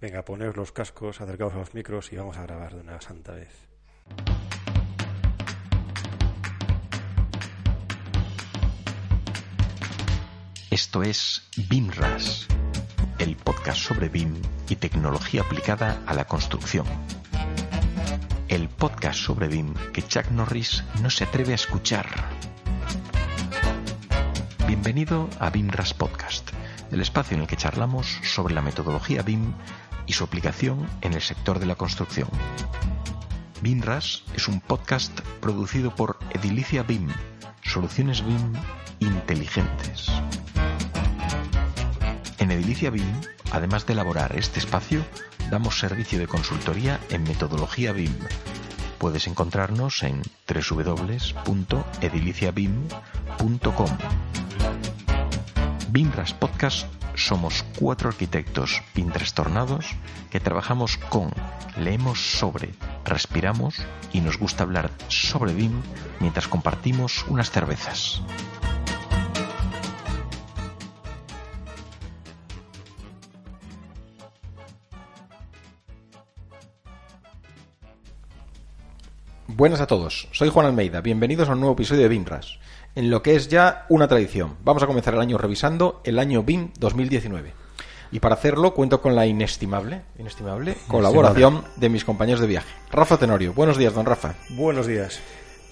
Venga, poneos los cascos, acercaos a los micros y vamos a grabar de una santa vez. Esto es BIMRAS, el podcast sobre BIM y tecnología aplicada a la construcción. El podcast sobre BIM que Chuck Norris no se atreve a escuchar. Bienvenido a BIMRAS Podcast, el espacio en el que charlamos sobre la metodología BIM y su aplicación en el sector de la construcción. BIMRAS es un podcast producido por Edilicia BIM, soluciones BIM inteligentes. En Edilicia BIM, además de elaborar este espacio, damos servicio de consultoría en metodología BIM. Puedes encontrarnos en www.ediliciabim.com. BIMRAS Podcast somos cuatro arquitectos pintrastornados que trabajamos con, leemos sobre, respiramos y nos gusta hablar sobre BIM mientras compartimos unas cervezas. Buenas a todos, soy Juan Almeida, bienvenidos a un nuevo episodio de BIMRAS, en lo que es ya una tradición. Vamos a comenzar el año revisando el año BIM 2019. Y para hacerlo cuento con la inestimable, inestimable colaboración de mis compañeros de viaje. Rafa Tenorio, buenos días, don Rafa. Buenos días.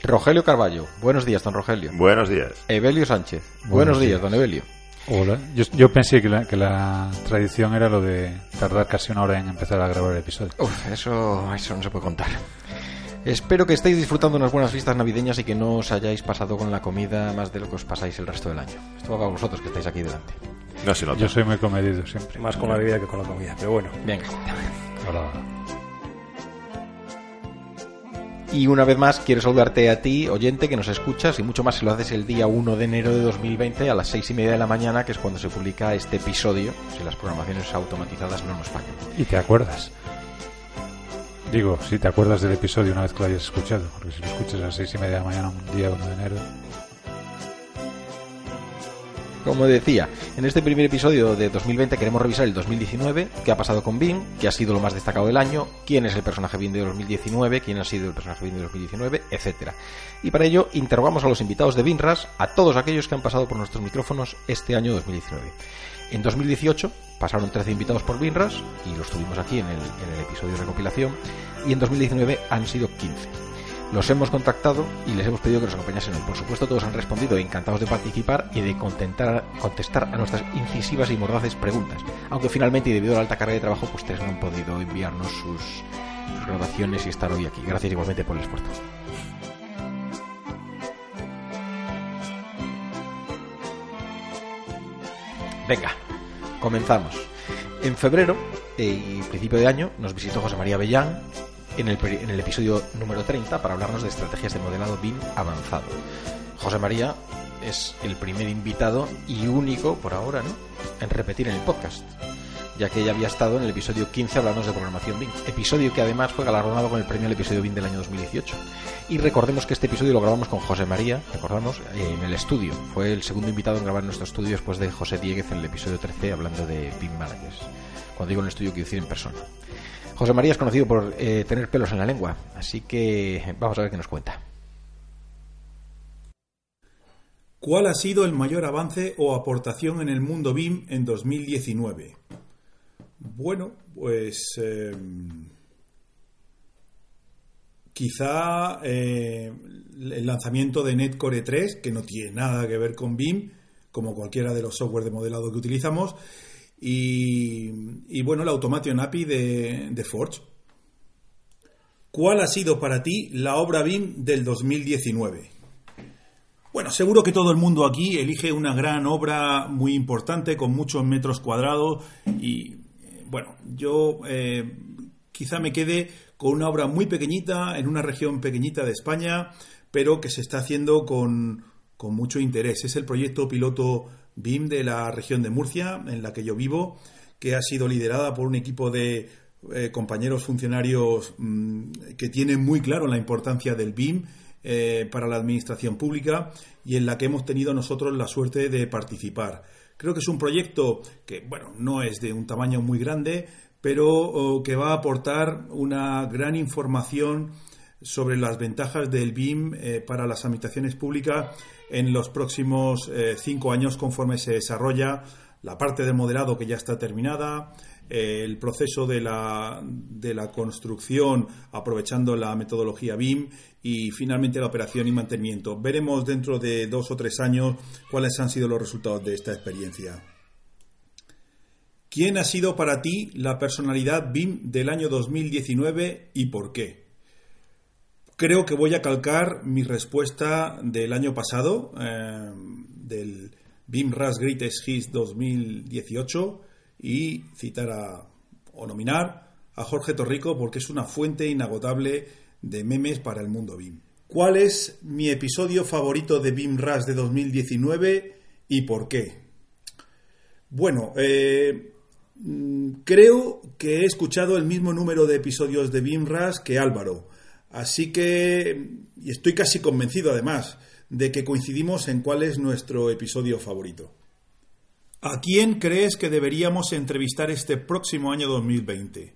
Rogelio Carballo, buenos días, don Rogelio. Buenos días. Evelio Sánchez, buenos, días, don Evelio. Hola. Yo, yo pensé que la, que la tradición era lo de tardar casi una hora en empezar a grabar el episodio. Uf, eso, eso no se puede contar. Espero que estéis disfrutando unas buenas fiestas navideñas y que no os hayáis pasado con la comida más de lo que os pasáis el resto del año. Esto va para vosotros que estáis aquí delante. No se nota. Yo soy muy comedido siempre. Más con la bebida que con la comida, pero bueno. Venga. Hola. Y una vez más quiero saludarte a ti, oyente, que nos escuchas y mucho más si lo haces el día 1 de enero de 2020 a las 6 y media de la mañana, que es cuando se publica este episodio, si las programaciones automatizadas no nos fallan. Y te acuerdas. Digo, si te acuerdas del episodio una vez que lo hayas escuchado, porque si lo escuchas a las seis y media de la mañana un día 1 de enero, Como decía, en este primer episodio de 2020 queremos revisar el 2019, qué ha pasado con BIM, qué ha sido lo más destacado del año, quién es el personaje BIM de 2019, quién ha sido el personaje BIM de 2019, etcétera. Y para ello interrogamos a los invitados de BIMRAS, a todos aquellos que han pasado por nuestros micrófonos este año 2019. En 2018 pasaron 13 invitados por BIMRAS y los tuvimos aquí en el, en el episodio de recopilación y en 2019 han sido 15. Los hemos contactado y les hemos pedido que nos acompañasen hoy. Por supuesto, todos han respondido encantados de participar y de contentar- contestar a nuestras incisivas y mordaces preguntas. Aunque finalmente, y debido a la alta carga de trabajo, pues ustedes no han podido enviarnos sus, sus grabaciones y estar hoy aquí. Gracias igualmente por el esfuerzo. Venga, comenzamos. En febrero eh, y principio de año nos visitó José María Bellán en el, episodio número 30 para hablarnos de estrategias de modelado BIM avanzado. José María es el primer invitado y único por ahora, ¿no? En repetir en el podcast, ya que ella había estado en el episodio 15 hablando de programación BIM, episodio que además fue galardonado con el premio al episodio BIM del año 2018. Y recordemos que este episodio lo grabamos con José María, recordamos, eh, en el estudio. Fue el segundo invitado en grabar en nuestro estudio después de José Dieguez en el episodio 13 hablando de BIM Managers. Cuando digo en el estudio quiero decir en persona. José María es conocido por eh, tener pelos en la lengua, así que vamos a ver qué nos cuenta. ¿Cuál ha sido el mayor avance o aportación en el mundo BIM en 2019? Bueno, pues eh, quizá eh, el lanzamiento de Netcore 3, que no tiene nada que ver con BIM, como cualquiera de los software de modelado que utilizamos, y, bueno, la Automation API de, Forge. ¿Cuál ha sido para ti la obra BIM del 2019? Bueno, seguro que todo el mundo aquí elige una gran obra muy importante con muchos metros cuadrados y bueno, yo eh, quizá me quede con una obra muy pequeñita en una región pequeñita de España, pero que se está haciendo con, mucho interés. Es el proyecto piloto BIM de la región de Murcia, en la que yo vivo, que ha sido liderada por un equipo de eh, compañeros funcionarios mm, que tienen muy claro la importancia del BIM eh, para la administración pública y en la que hemos tenido nosotros la suerte de participar. Creo que es un proyecto que, bueno, no es de un tamaño muy grande, pero oh, que va a aportar una gran información sobre las ventajas del BIM eh, para las administraciones públicas en los próximos eh, cinco años conforme se desarrolla la parte del modelado que ya está terminada, eh, el proceso de la, de la construcción aprovechando la metodología BIM y finalmente la operación y mantenimiento. Veremos dentro de dos o tres años cuáles han sido los resultados de esta experiencia. ¿Quién ha sido para ti la personalidad BIM del año 2019 y por qué? Creo que voy a calcar mi respuesta del año pasado, eh, del BIM RAS Greatest Hits 2018, y citar a, o nominar a Jorge Torrico porque es una fuente inagotable de memes para el mundo BIM. ¿Cuál es mi episodio favorito de BIM RAS de 2019 y por qué? Bueno, eh, mm, creo que he escuchado el mismo número de episodios de BIM RAS que Álvaro Así que, y estoy casi convencido además, de que coincidimos en cuál es nuestro episodio favorito. ¿A quién crees que deberíamos entrevistar este próximo año 2020?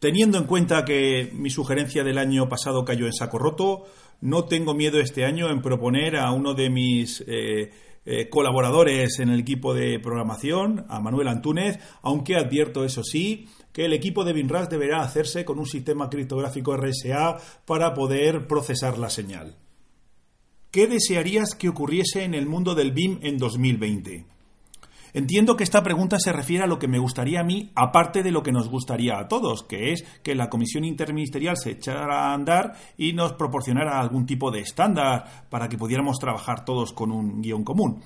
Teniendo en cuenta que mi sugerencia del año pasado cayó en saco roto, no tengo miedo este año en proponer a uno de mis eh, eh, colaboradores en el equipo de programación, a Manuel Antúnez, aunque advierto, eso sí, que el equipo de BINRAS deberá hacerse con un sistema criptográfico RSA para poder procesar la señal. ¿Qué desearías que ocurriese en el mundo del BIM en 2020? Entiendo que esta pregunta se refiere a lo que me gustaría a mí, aparte de lo que nos gustaría a todos, que es que la comisión interministerial se echara a andar y nos proporcionara algún tipo de estándar para que pudiéramos trabajar todos con un guion común.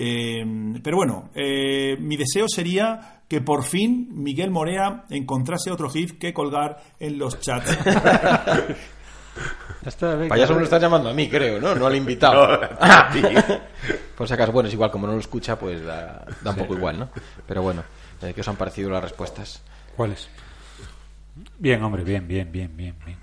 Eh, pero bueno, eh, mi deseo sería que por fin Miguel Morea encontrase otro GIF que colgar en los chats. Payaso me lo estás llamando a mí, creo, ¿no? No al invitado. por si acaso, bueno, es igual, como no lo escucha, pues da, un poco igual, ¿no? Pero bueno, eh, ¿qué os han parecido las respuestas? ¿Cuáles? Bien, hombre, bien, bien, bien, bien, bien.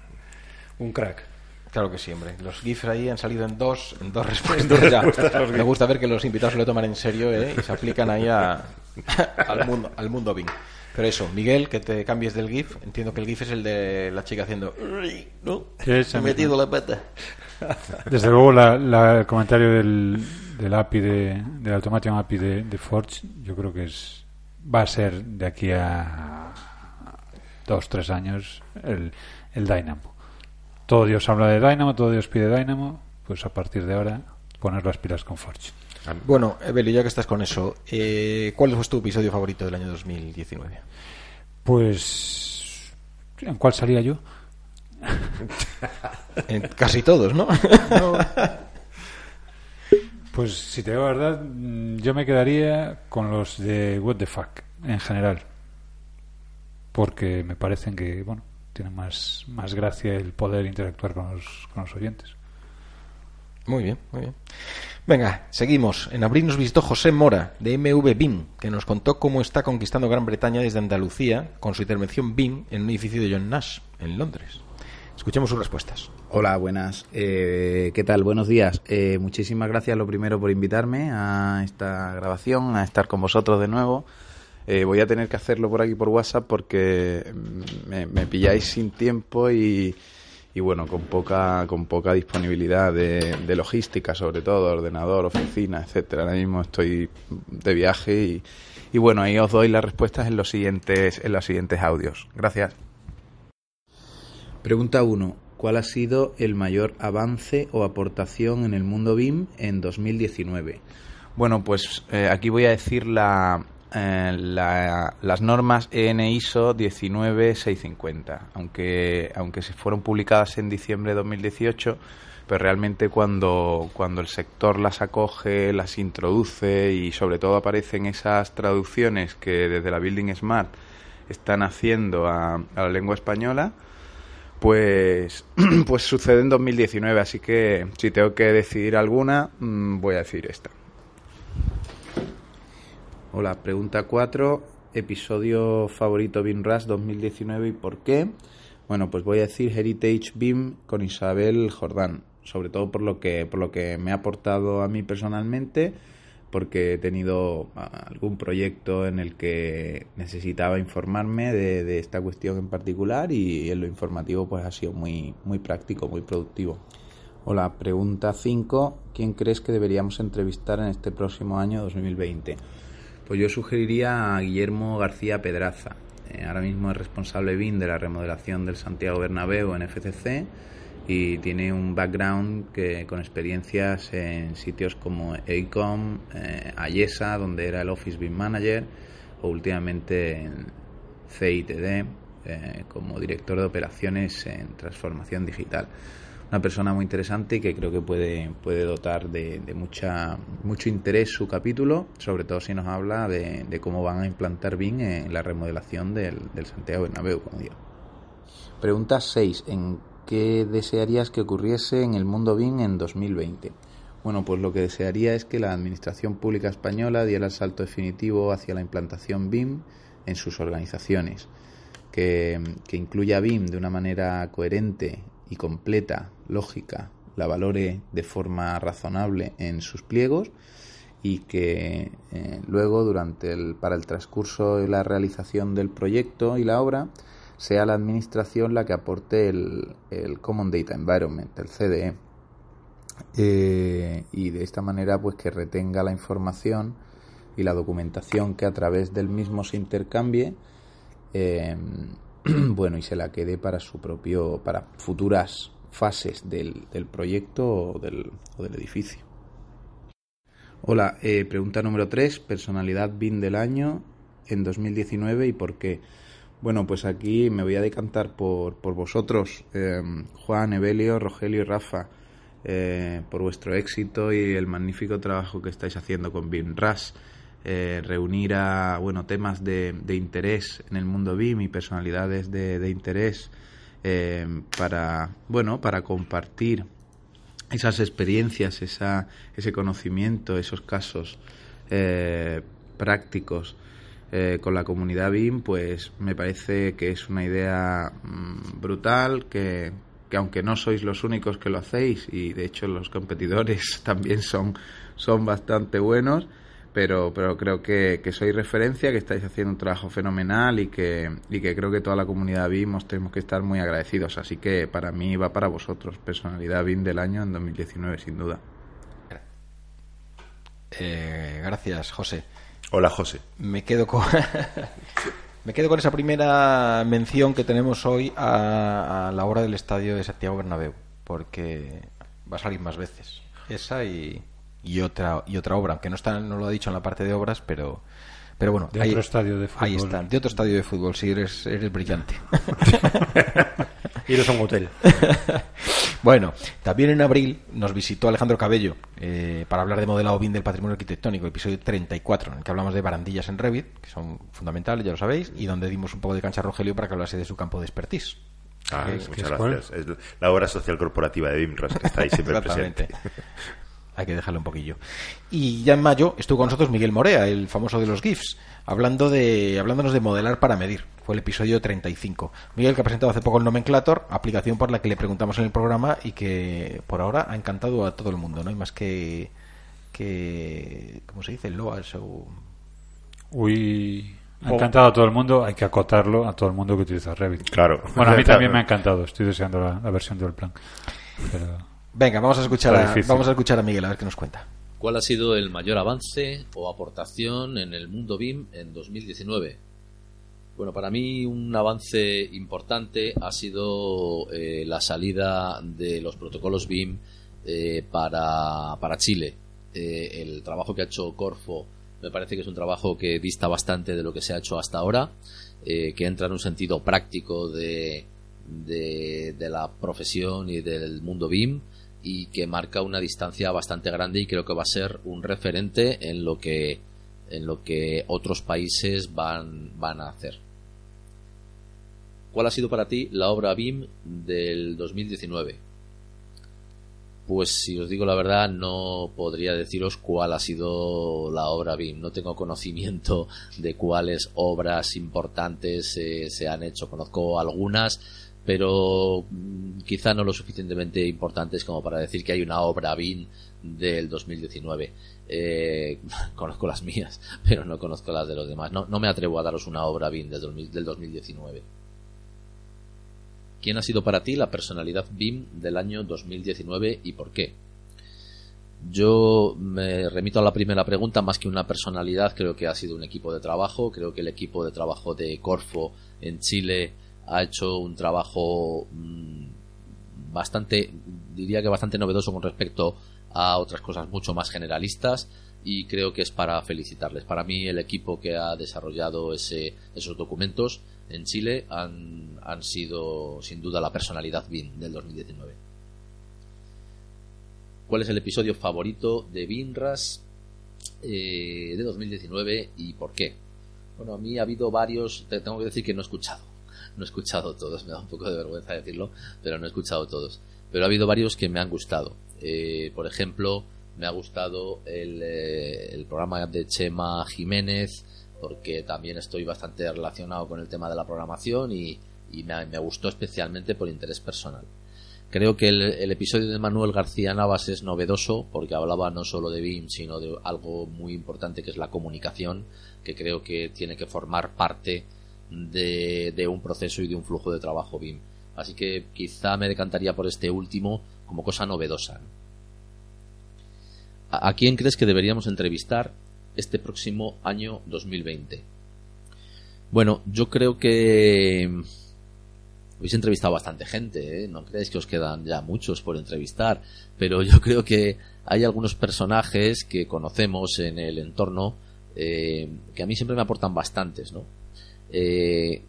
Un crack. Claro que sí, hombre. Los GIFs ahí han salido en dos, en dos respuestas. Me gusta ver que los invitados se lo toman en serio ¿eh? y se aplican ahí a, al mundo, al mundo Bing. Pero eso, Miguel, que te cambies del GIF. Entiendo que el GIF es el de la chica haciendo. ¿No? He metido la pata. Desde luego, el comentario del, del API, de, del Automation API de, de, Forge, yo creo que es va a ser de aquí a dos, tres años el, el Dynamo. Todo Dios habla de Dynamo, todo Dios pide Dynamo. Pues a partir de ahora, poner las pilas con Forge. Bueno, Evelio, ya que estás con eso, eh, ¿cuál es tu episodio favorito del año 2019? Pues. ¿En cuál salía yo? en casi todos, ¿no? Pues si te digo la verdad, mm, yo me quedaría con los de What the Fuck en general. Porque me parecen que, bueno, tienen más, más gracia el poder interactuar con los, con los oyentes. Muy bien, muy bien. Venga, seguimos. En abril nos visitó José Mora, de MV BIM, que nos contó cómo está conquistando Gran Bretaña desde Andalucía con su intervención BIM en un edificio de John Nash, en Londres. Escuchemos sus respuestas. Hola, buenas. Eh, ¿Qué tal? Buenos días. Eh, muchísimas gracias, lo primero, por invitarme a esta grabación, a estar con vosotros de nuevo. Eh, voy a tener que hacerlo por aquí por WhatsApp porque me, me pilláis sin tiempo y, y bueno, con poca, con poca disponibilidad de, logística, sobre todo, ordenador, oficina, etcétera. Ahora mismo estoy de viaje y, y bueno, ahí os doy las respuestas en los siguientes, en los siguientes audios. Gracias. Pregunta 1. ¿Cuál ha sido el mayor avance o aportación en el mundo BIM en 2019? Bueno, pues eh, aquí voy a decir la, eh, las normas EN ISO 19650, aunque, aunque se fueron publicadas en diciembre de 2018, pero realmente cuando, cuando el sector las acoge, las introduce y sobre todo aparecen esas traducciones que desde la Building Smart están haciendo a, a la lengua española, pues, pues sucede en 2019, así que si tengo que decidir alguna, mm, voy a decir esta. Hola, pregunta 4, episodio favorito BIM RAS 2019 y por qué. Bueno, pues voy a decir Heritage BIM con Isabel Jordán, sobre todo por lo que, por lo que me ha aportado a mí personalmente, porque he tenido ah, algún proyecto en el que necesitaba informarme de, de esta cuestión en particular y en lo informativo pues ha sido muy, muy práctico, muy productivo. Hola, pregunta 5. ¿Quién crees que deberíamos entrevistar en este próximo año 2020? Pues yo sugeriría a Guillermo García Pedraza. Eh, ahora mismo es responsable BIN de la remodelación del Santiago Bernabéu en FCC y tiene un background que con experiencias en sitios como EICOM, eh, Ayesa, donde era el Office BIM Manager, o últimamente en CITD eh, como director de operaciones en transformación digital una persona muy interesante y que creo que puede, puede dotar de, mucha, mucho interés su capítulo, sobre todo si nos habla de, cómo van a implantar BIM en la remodelación del, del Santiago Bernabéu, como digo. Pregunta 6. ¿En qué desearías que ocurriese en el mundo BIM en 2020? Bueno, pues lo que desearía es que la Administración Pública Española diera el salto definitivo hacia la implantación BIM en sus organizaciones, que, que incluya BIM de una manera coherente y completa, lógica, la valore de forma razonable en sus pliegos y que eh, luego durante el, para el transcurso de la realización del proyecto y la obra sea la administración la que aporte el, Common Data Environment, el CDE. Eh, y de esta manera pues que retenga la información y la documentación que a través del mismo se intercambie eh, bueno, y se la quede para su propio, para futuras fases del, del proyecto o del, o del, edificio. Hola, eh, pregunta número 3, personalidad BIN del año en 2019 y por qué. Bueno, pues aquí me voy a decantar por, por vosotros, eh, Juan, Evelio, Rogelio y Rafa, eh, por vuestro éxito y el magnífico trabajo que estáis haciendo con BIM RAS. Eh, reunir a bueno temas de, interés en el mundo BIM y personalidades de, interés eh, para bueno para compartir esas experiencias esa, ese conocimiento esos casos eh, prácticos con la comunidad BIM pues me parece que es una idea mm, brutal que, que aunque no sois los únicos que lo hacéis y de hecho los competidores también son, son bastante buenos pero, pero creo que, que sois referencia, que estáis haciendo un trabajo fenomenal y que, y que creo que toda la comunidad BIM os tenemos que estar muy agradecidos. Así que para mí va para vosotros, personalidad BIM del año en 2019, sin duda. Eh, gracias, José. Hola, José. Me quedo con. Me quedo con esa primera mención que tenemos hoy a, a, la obra del estadio de Santiago Bernabéu, porque va a salir más veces. Esa y, y otra y otra obra, aunque no está no lo ha dicho en la parte de obras, pero pero bueno, de otro estadio de fútbol. Ahí está, de otro estadio de fútbol, sí, eres, eres brillante. y eres un hotel. bueno, también en abril nos visitó Alejandro Cabello eh, para hablar de modelado BIM del patrimonio arquitectónico, episodio 34, en el que hablamos de barandillas en Revit, que son fundamentales, ya lo sabéis, y donde dimos un poco de cancha a Rogelio para que hablase de su campo de expertise. Ah, muchas gracias. Es la obra social corporativa de BIMRAS que está ahí siempre presente. Hay que dejarle un poquillo. Y ya en mayo estuvo con nosotros Miguel Morea, el famoso de los GIFs, hablando de, hablándonos de modelar para medir. Fue el episodio 35. Miguel que ha presentado hace poco el Nomenclator, aplicación por la que le preguntamos en el programa y que por ahora ha encantado a todo el mundo. No hay más que, que ¿cómo se dice? Loas o... Uy... Ha encantado a todo el mundo, hay que acotarlo a todo el mundo que utiliza Revit. Claro. Bueno, a mí también me ha encantado, estoy deseando la, la versión del plan. Pero... Venga, vamos a escuchar a, vamos a escuchar a Miguel a ver qué nos cuenta. ¿Cuál ha sido el mayor avance o aportación en el mundo BIM en 2019? Bueno, para mí un avance importante ha sido eh, la salida de los protocolos BIM eh, para, para, Chile. Eh, el trabajo que ha hecho Corfo me parece que es un trabajo que dista bastante de lo que se ha hecho hasta ahora, que entra en un sentido práctico de, de, de la profesión y del mundo BIM y que marca una distancia bastante grande y creo que va a ser un referente en lo que en lo que otros países van, van a hacer. ¿Cuál ha sido para ti la obra BIM del 2019? Pues si os digo la verdad, no podría deciros cuál ha sido la obra BIM. No tengo conocimiento de cuáles obras importantes se han hecho. Conozco algunas, pero mm, quizá no lo suficientemente importantes como para decir que hay una obra BIN del 2019. Eh, conozco las mías, pero no conozco las de los demás. No, no me atrevo a daros una obra BIM del, del 2019. ¿Quién ha sido para ti la personalidad BIM del año 2019 y por qué? Yo me remito a la primera pregunta, más que una personalidad, creo que ha sido un equipo de trabajo. Creo que el equipo de trabajo de Corfo en Chile ha hecho un trabajo mm, bastante, diría que bastante novedoso con respecto a otras cosas mucho más generalistas y creo que es para felicitarles. Para mí el equipo que ha desarrollado ese, esos documentos en Chile han, han sido sin duda la personalidad BIN del 2019. ¿Cuál es el episodio favorito de BINRAS eh, de 2019 y por qué? Bueno, a mí ha habido varios, tengo que decir que no he escuchado, no he escuchado todos, me da un poco de vergüenza decirlo, pero no he escuchado todos. Pero ha habido varios que me han gustado. Eh, por ejemplo, me ha gustado el, eh, el, programa de Chema Jiménez, porque también estoy bastante relacionado con el tema de la programación y, me, me, gustó especialmente por interés personal. Creo que el, el, episodio de Manuel García Navas es novedoso porque hablaba no solo de BIM, sino de algo muy importante que es la comunicación, que creo que tiene que formar parte de, un proceso y de un flujo de trabajo BIM. Así que quizá me decantaría por este último como cosa novedosa. ¿A, quién crees que deberíamos entrevistar este próximo año 2020? Bueno, yo creo que habéis entrevistado bastante gente, ¿eh? no creéis que os quedan ya muchos por entrevistar, pero yo creo que hay algunos personajes que conocemos en el entorno eh, que a mí siempre me aportan bastantes, ¿no? Eh,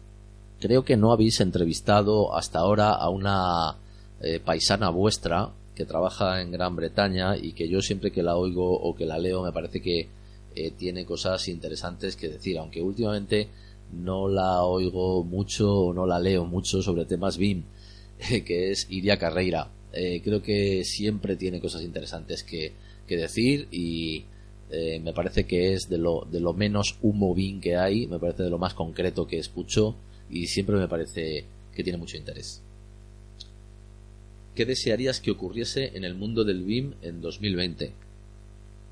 creo que no habéis entrevistado hasta ahora a una eh, paisana vuestra que trabaja en Gran Bretaña y que yo siempre que la oigo o que la leo me parece que eh, tiene cosas interesantes que decir, aunque últimamente no la oigo mucho o no la leo mucho sobre temas BIM, que es Iria Carreira. Eh, creo que siempre tiene cosas interesantes que, que decir y me parece que es de lo, de lo menos que hay, me parece de lo más concreto que escucho y siempre me parece que tiene mucho interés. ¿Qué desearías que ocurriese en el mundo del BIM en 2020?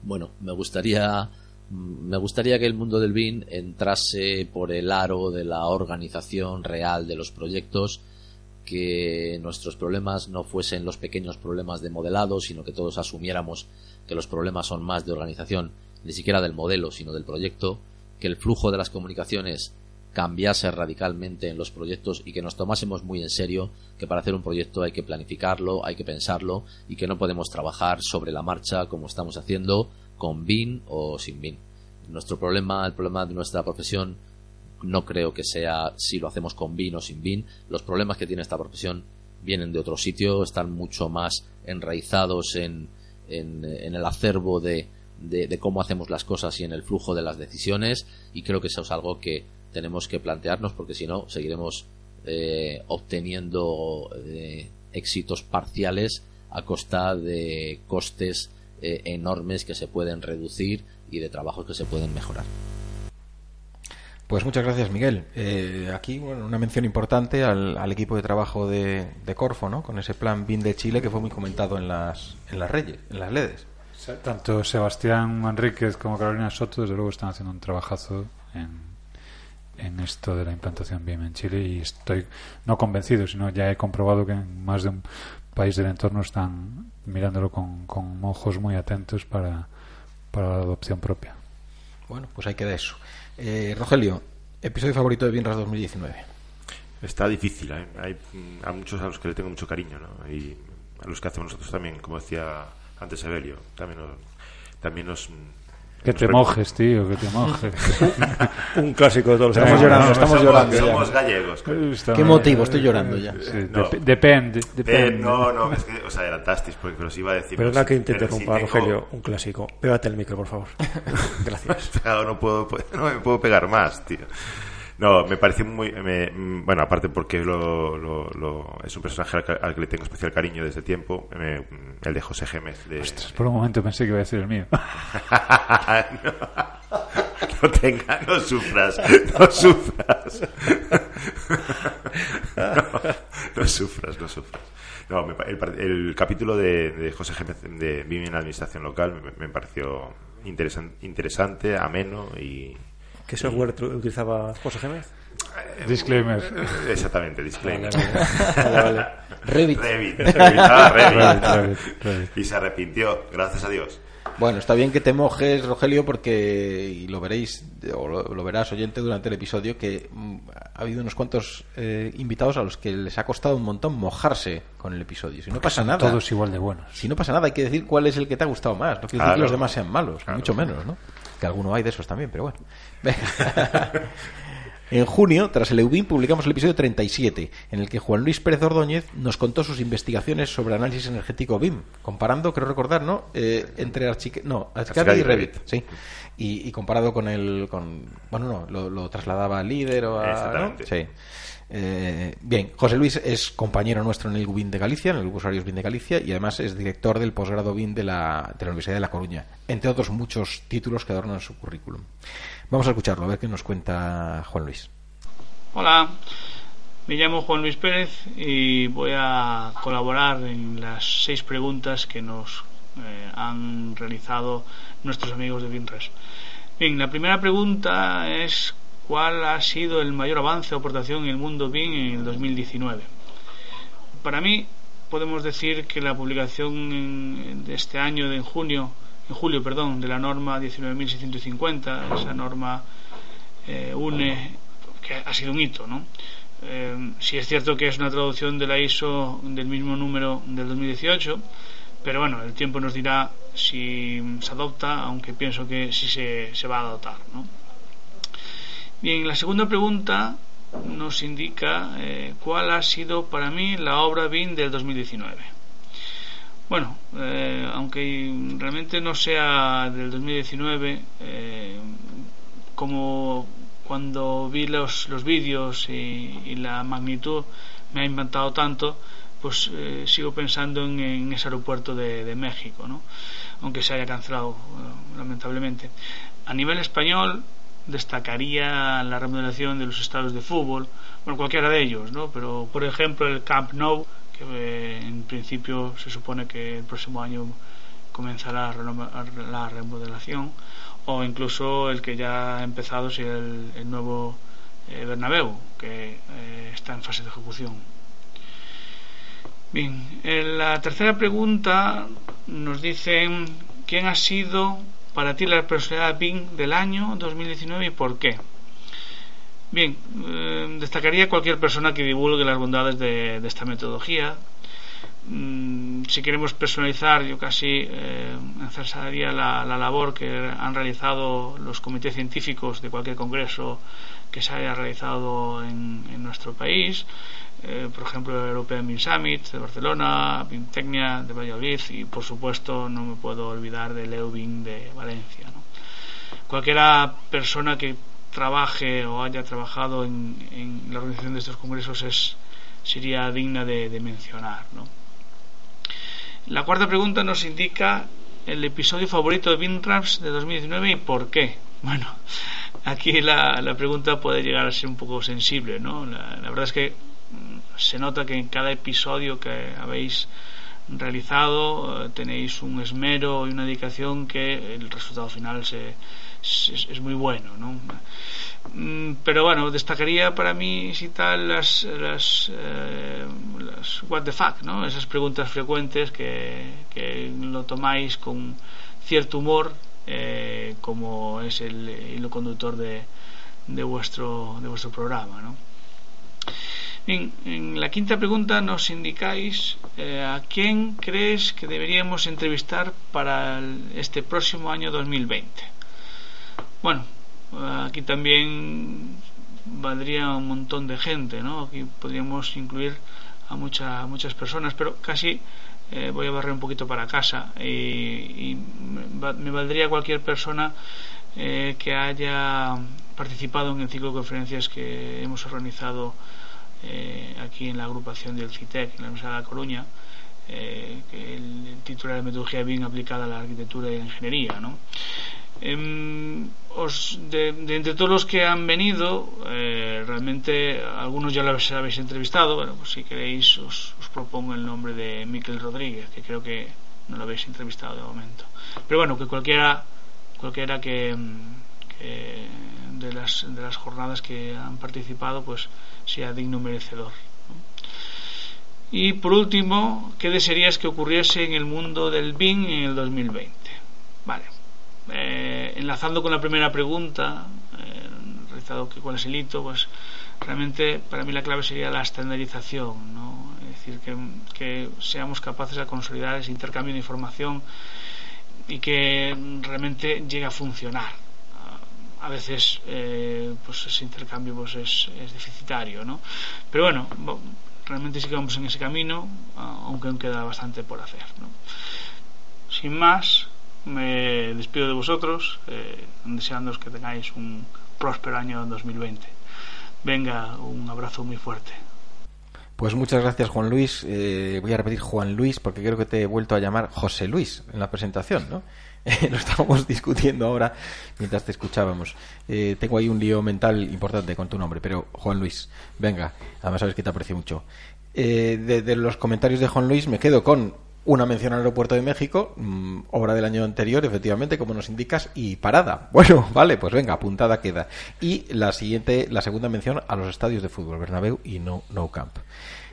Bueno, me gustaría me gustaría que el mundo del BIM entrase por el aro de la organización real de los proyectos, que nuestros problemas no fuesen los pequeños problemas de modelado, sino que todos asumiéramos que los problemas son más de organización, ni siquiera del modelo, sino del proyecto, que el flujo de las comunicaciones cambiase radicalmente en los proyectos y que nos tomásemos muy en serio que para hacer un proyecto hay que planificarlo, hay que pensarlo y que no podemos trabajar sobre la marcha como estamos haciendo con BIN o sin BIN. Nuestro problema, el problema de nuestra profesión, no creo que sea si lo hacemos con BIN o sin BIN. Los problemas que tiene esta profesión vienen de otro sitio, están mucho más enraizados en, en, el acervo de, de, cómo hacemos las cosas y en el flujo de las decisiones y creo que eso es algo que tenemos que plantearnos porque si no seguiremos eh, obteniendo eh, éxitos parciales a costa de costes eh, enormes que se pueden reducir y de trabajos que se pueden mejorar. Pues muchas gracias, Miguel. aquí bueno, una mención importante al, equipo de trabajo de, Corfo, ¿no? Con ese plan BIN de Chile que fue muy comentado en las, en las Reyes, en las. Tanto Sebastián Manríquez como Carolina Soto, desde luego, están haciendo un trabajo en, en esto de la implantación BIM en Chile y estoy no convencido, sino ya he comprobado que en más de un país del entorno están mirándolo con, con ojos muy atentos para, para la adopción propia. Bueno, pues ahí queda eso. Eh, Rogelio, episodio favorito de BIMRAS 2019. Está difícil, ¿eh? hay a muchos a los que le tengo mucho cariño, ¿no? Y a los que hacemos nosotros también, como decía antes Evelio, también también nos que te mojes, tío, que te mojes. Un clásico de todos los Estamos llorando, estamos llorando. Somos gallegos. ¿Qué motivo? Estoy llorando ya. depende, depende. no, no, es que os adelantasteis porque os iba a decir. Pero nada que intente romper, Rogelio, un clásico. Pégate el micro, por favor. Gracias. no, puedo, no me puedo pegar más, tío. No, me pareció muy. bueno, aparte porque lo, lo, es un personaje al que, le tengo especial cariño desde tiempo, el de José Gémez. De, por un momento pensé que iba a decir el mío. no, tenga, no sufras, no sufras. no sufras, no sufras. No, me el, capítulo de, de José Gémez de Vivir en la Administración Local me, me pareció interesan- interesante, ameno y... ¿Qué software utilizaba José Gémez? Disclaimer. Exactamente, disclaimer. Vale, vale, vale. Revit. Revit, utilizaba Revit. Revit, Revit, Revit. Y se arrepintió, gracias a Dios. Bueno, está bien que te mojes, Rogelio, porque, y lo veréis, o lo, lo verás oyente durante el episodio, que mm, ha habido unos cuantos eh, invitados a los que les ha costado un montón mojarse con el episodio. Si no pasa nada. Todos igual de buenos. Si no pasa nada, hay que decir cuál es el que te ha gustado más. No quiere decir Claro. que los demás sean malos, Claro. mucho menos, ¿no? Que alguno hay de esos también, pero bueno. En junio, tras el EUBIM, publicamos el episodio 37, en el que Juan Luis Pérez Ordóñez nos contó sus investigaciones sobre análisis energético BIM, comparando, creo recordar, ¿no? Eh, entre Archic no, Archicad y Revit, sí. Y, y comparado con el, con, bueno, no, lo, lo trasladaba a líder o a. Sí. Eh, bien, José Luis es compañero nuestro en el BIM de Galicia, en el Grupo Usuarios BIM de Galicia, y además es director del posgrado la, de la Universidad de La Coruña, entre otros muchos títulos que adornan su currículum. Vamos a escucharlo, a ver qué nos cuenta Juan Luis. Hola, me llamo Juan Luis Pérez y voy a colaborar en las seis preguntas que nos eh, han realizado nuestros amigos de Binres. Bien, la primera pregunta es ¿cuál ha sido el mayor avance o aportación en el mundo BIM en el 2019? Para mí podemos decir que la publicación de este año, de en junio, en julio, perdón, de la norma 19.650, esa norma eh, UNE, que ha sido un hito, ¿no? Eh, sí es cierto que es una traducción de la ISO del mismo número del 2018, pero bueno, el tiempo nos dirá si se adopta, aunque pienso que sí se, se va a adoptar, ¿no? Bien, la segunda pregunta nos indica eh, cuál ha sido para mí la obra BIM del 2019. Bueno, eh, aunque realmente no sea del 2019, eh, como cuando vi los, los vídeos y, la magnitud me ha impactado tanto, pues sigo pensando en, en ese aeropuerto de, México, ¿no? aunque se haya cancelado lamentablemente. A nivel español destacaría la remodelación de los estadios de fútbol, bueno, cualquiera de ellos, ¿no? pero por ejemplo el Camp Nou, que eh, en principio se supone que el próximo año comenzará la remodelación o incluso el que ya ha empezado si el, nuevo eh, Bernabéu que eh, está en fase de ejecución bien en la tercera pregunta nos dicen quién ha sido para ti la personalidad BIM del año 2019 y por qué bien eh, destacaría cualquier persona que divulgue las bondades de, esta metodología Mm, si queremos personalizar, yo casi eh, ensalzaría la, la labor que han realizado los comités científicos de cualquier congreso que se haya realizado en nuestro país. Eh, por ejemplo, el European BIM Summit de Barcelona, BIMTecnia de Valladolid y, por supuesto, no me puedo olvidar del EUBIM de Valencia. ¿no? Cualquiera persona que trabaje o haya trabajado en, en la organización de estos congresos es, sería digna de, de mencionar. ¿no? La cuarta pregunta nos indica el episodio favorito de BIMRAPS de 2019 y por qué. Bueno, aquí la, la pregunta puede llegar a ser un poco sensible, ¿no? La, la verdad es que se nota que en cada episodio que habéis realizado eh, tenéis un esmero y una dedicación que el resultado final se, es, muy bueno, ¿no? Mm, pero bueno, destacaría para mí si tal las, las, eh, las what the fuck, ¿no? Esas preguntas frecuentes que, que lo tomáis con cierto humor, eh, como es el hilo conductor de, de vuestro de vuestro programa, ¿no? Bien, en la quinta pregunta nos indicáis eh, a quién crees que deberíamos entrevistar para el- este próximo año 2020. Bueno, aquí también valdría un montón de gente, ¿no? Aquí podríamos incluir a mucha- muchas personas, pero casi eh, voy a barrer un poquito para casa y, y me valdría cualquier persona eh, que haya participado en el ciclo de conferencias que hemos organizado eh, aquí en la agrupación del CITEC, en la Universidad de La Coruña, eh, que el, el título era Metodología BIM aplicada a la arquitectura y la ingeniería, ¿no? Em, os, de, entre todos los que han venido, eh, realmente algunos ya los habéis entrevistado. Bueno, pues si queréis, os, propongo el nombre de Miquel Rodríguez, que creo que no lo habéis entrevistado de momento. Pero bueno, que cualquiera, cualquiera que, de, las, de las jornadas que han participado, pues sea digno merecedor. Y por último, ¿qué desearías que ocurriese en el mundo del BIM en el 2020? Vale. Eh, enlazando con la primera pregunta, eh, que cuál es el hito, pues realmente para mí la clave sería la estandarización, ¿no? es decir, que, que seamos capaces de consolidar ese intercambio de información y que realmente llegue a funcionar. A veces eh, pues ese intercambio pues es, es deficitario, ¿no? Pero bueno, realmente sí que vamos en ese camino, aunque aún queda bastante por hacer. ¿no? Sin más, me despido de vosotros, eh, deseándoos que tengáis un próspero año 2020. Venga, un abrazo muy fuerte. Pues muchas gracias Juan Luis. Eh, voy a repetir Juan Luis porque creo que te he vuelto a llamar José Luis en la presentación, ¿no? lo estábamos discutiendo ahora mientras te escuchábamos. Eh, tengo ahí un lío mental importante con tu nombre, pero Juan Luis, venga, además sabes que te aprecio mucho. Eh, de, los comentarios de Juan Luis me quedo con una mención al aeropuerto de México, mm, obra del año anterior, efectivamente, como nos indicas, y parada. Bueno, vale, pues venga, apuntada queda. Y la siguiente, la segunda mención a los estadios de fútbol, Bernabéu y No, no Camp.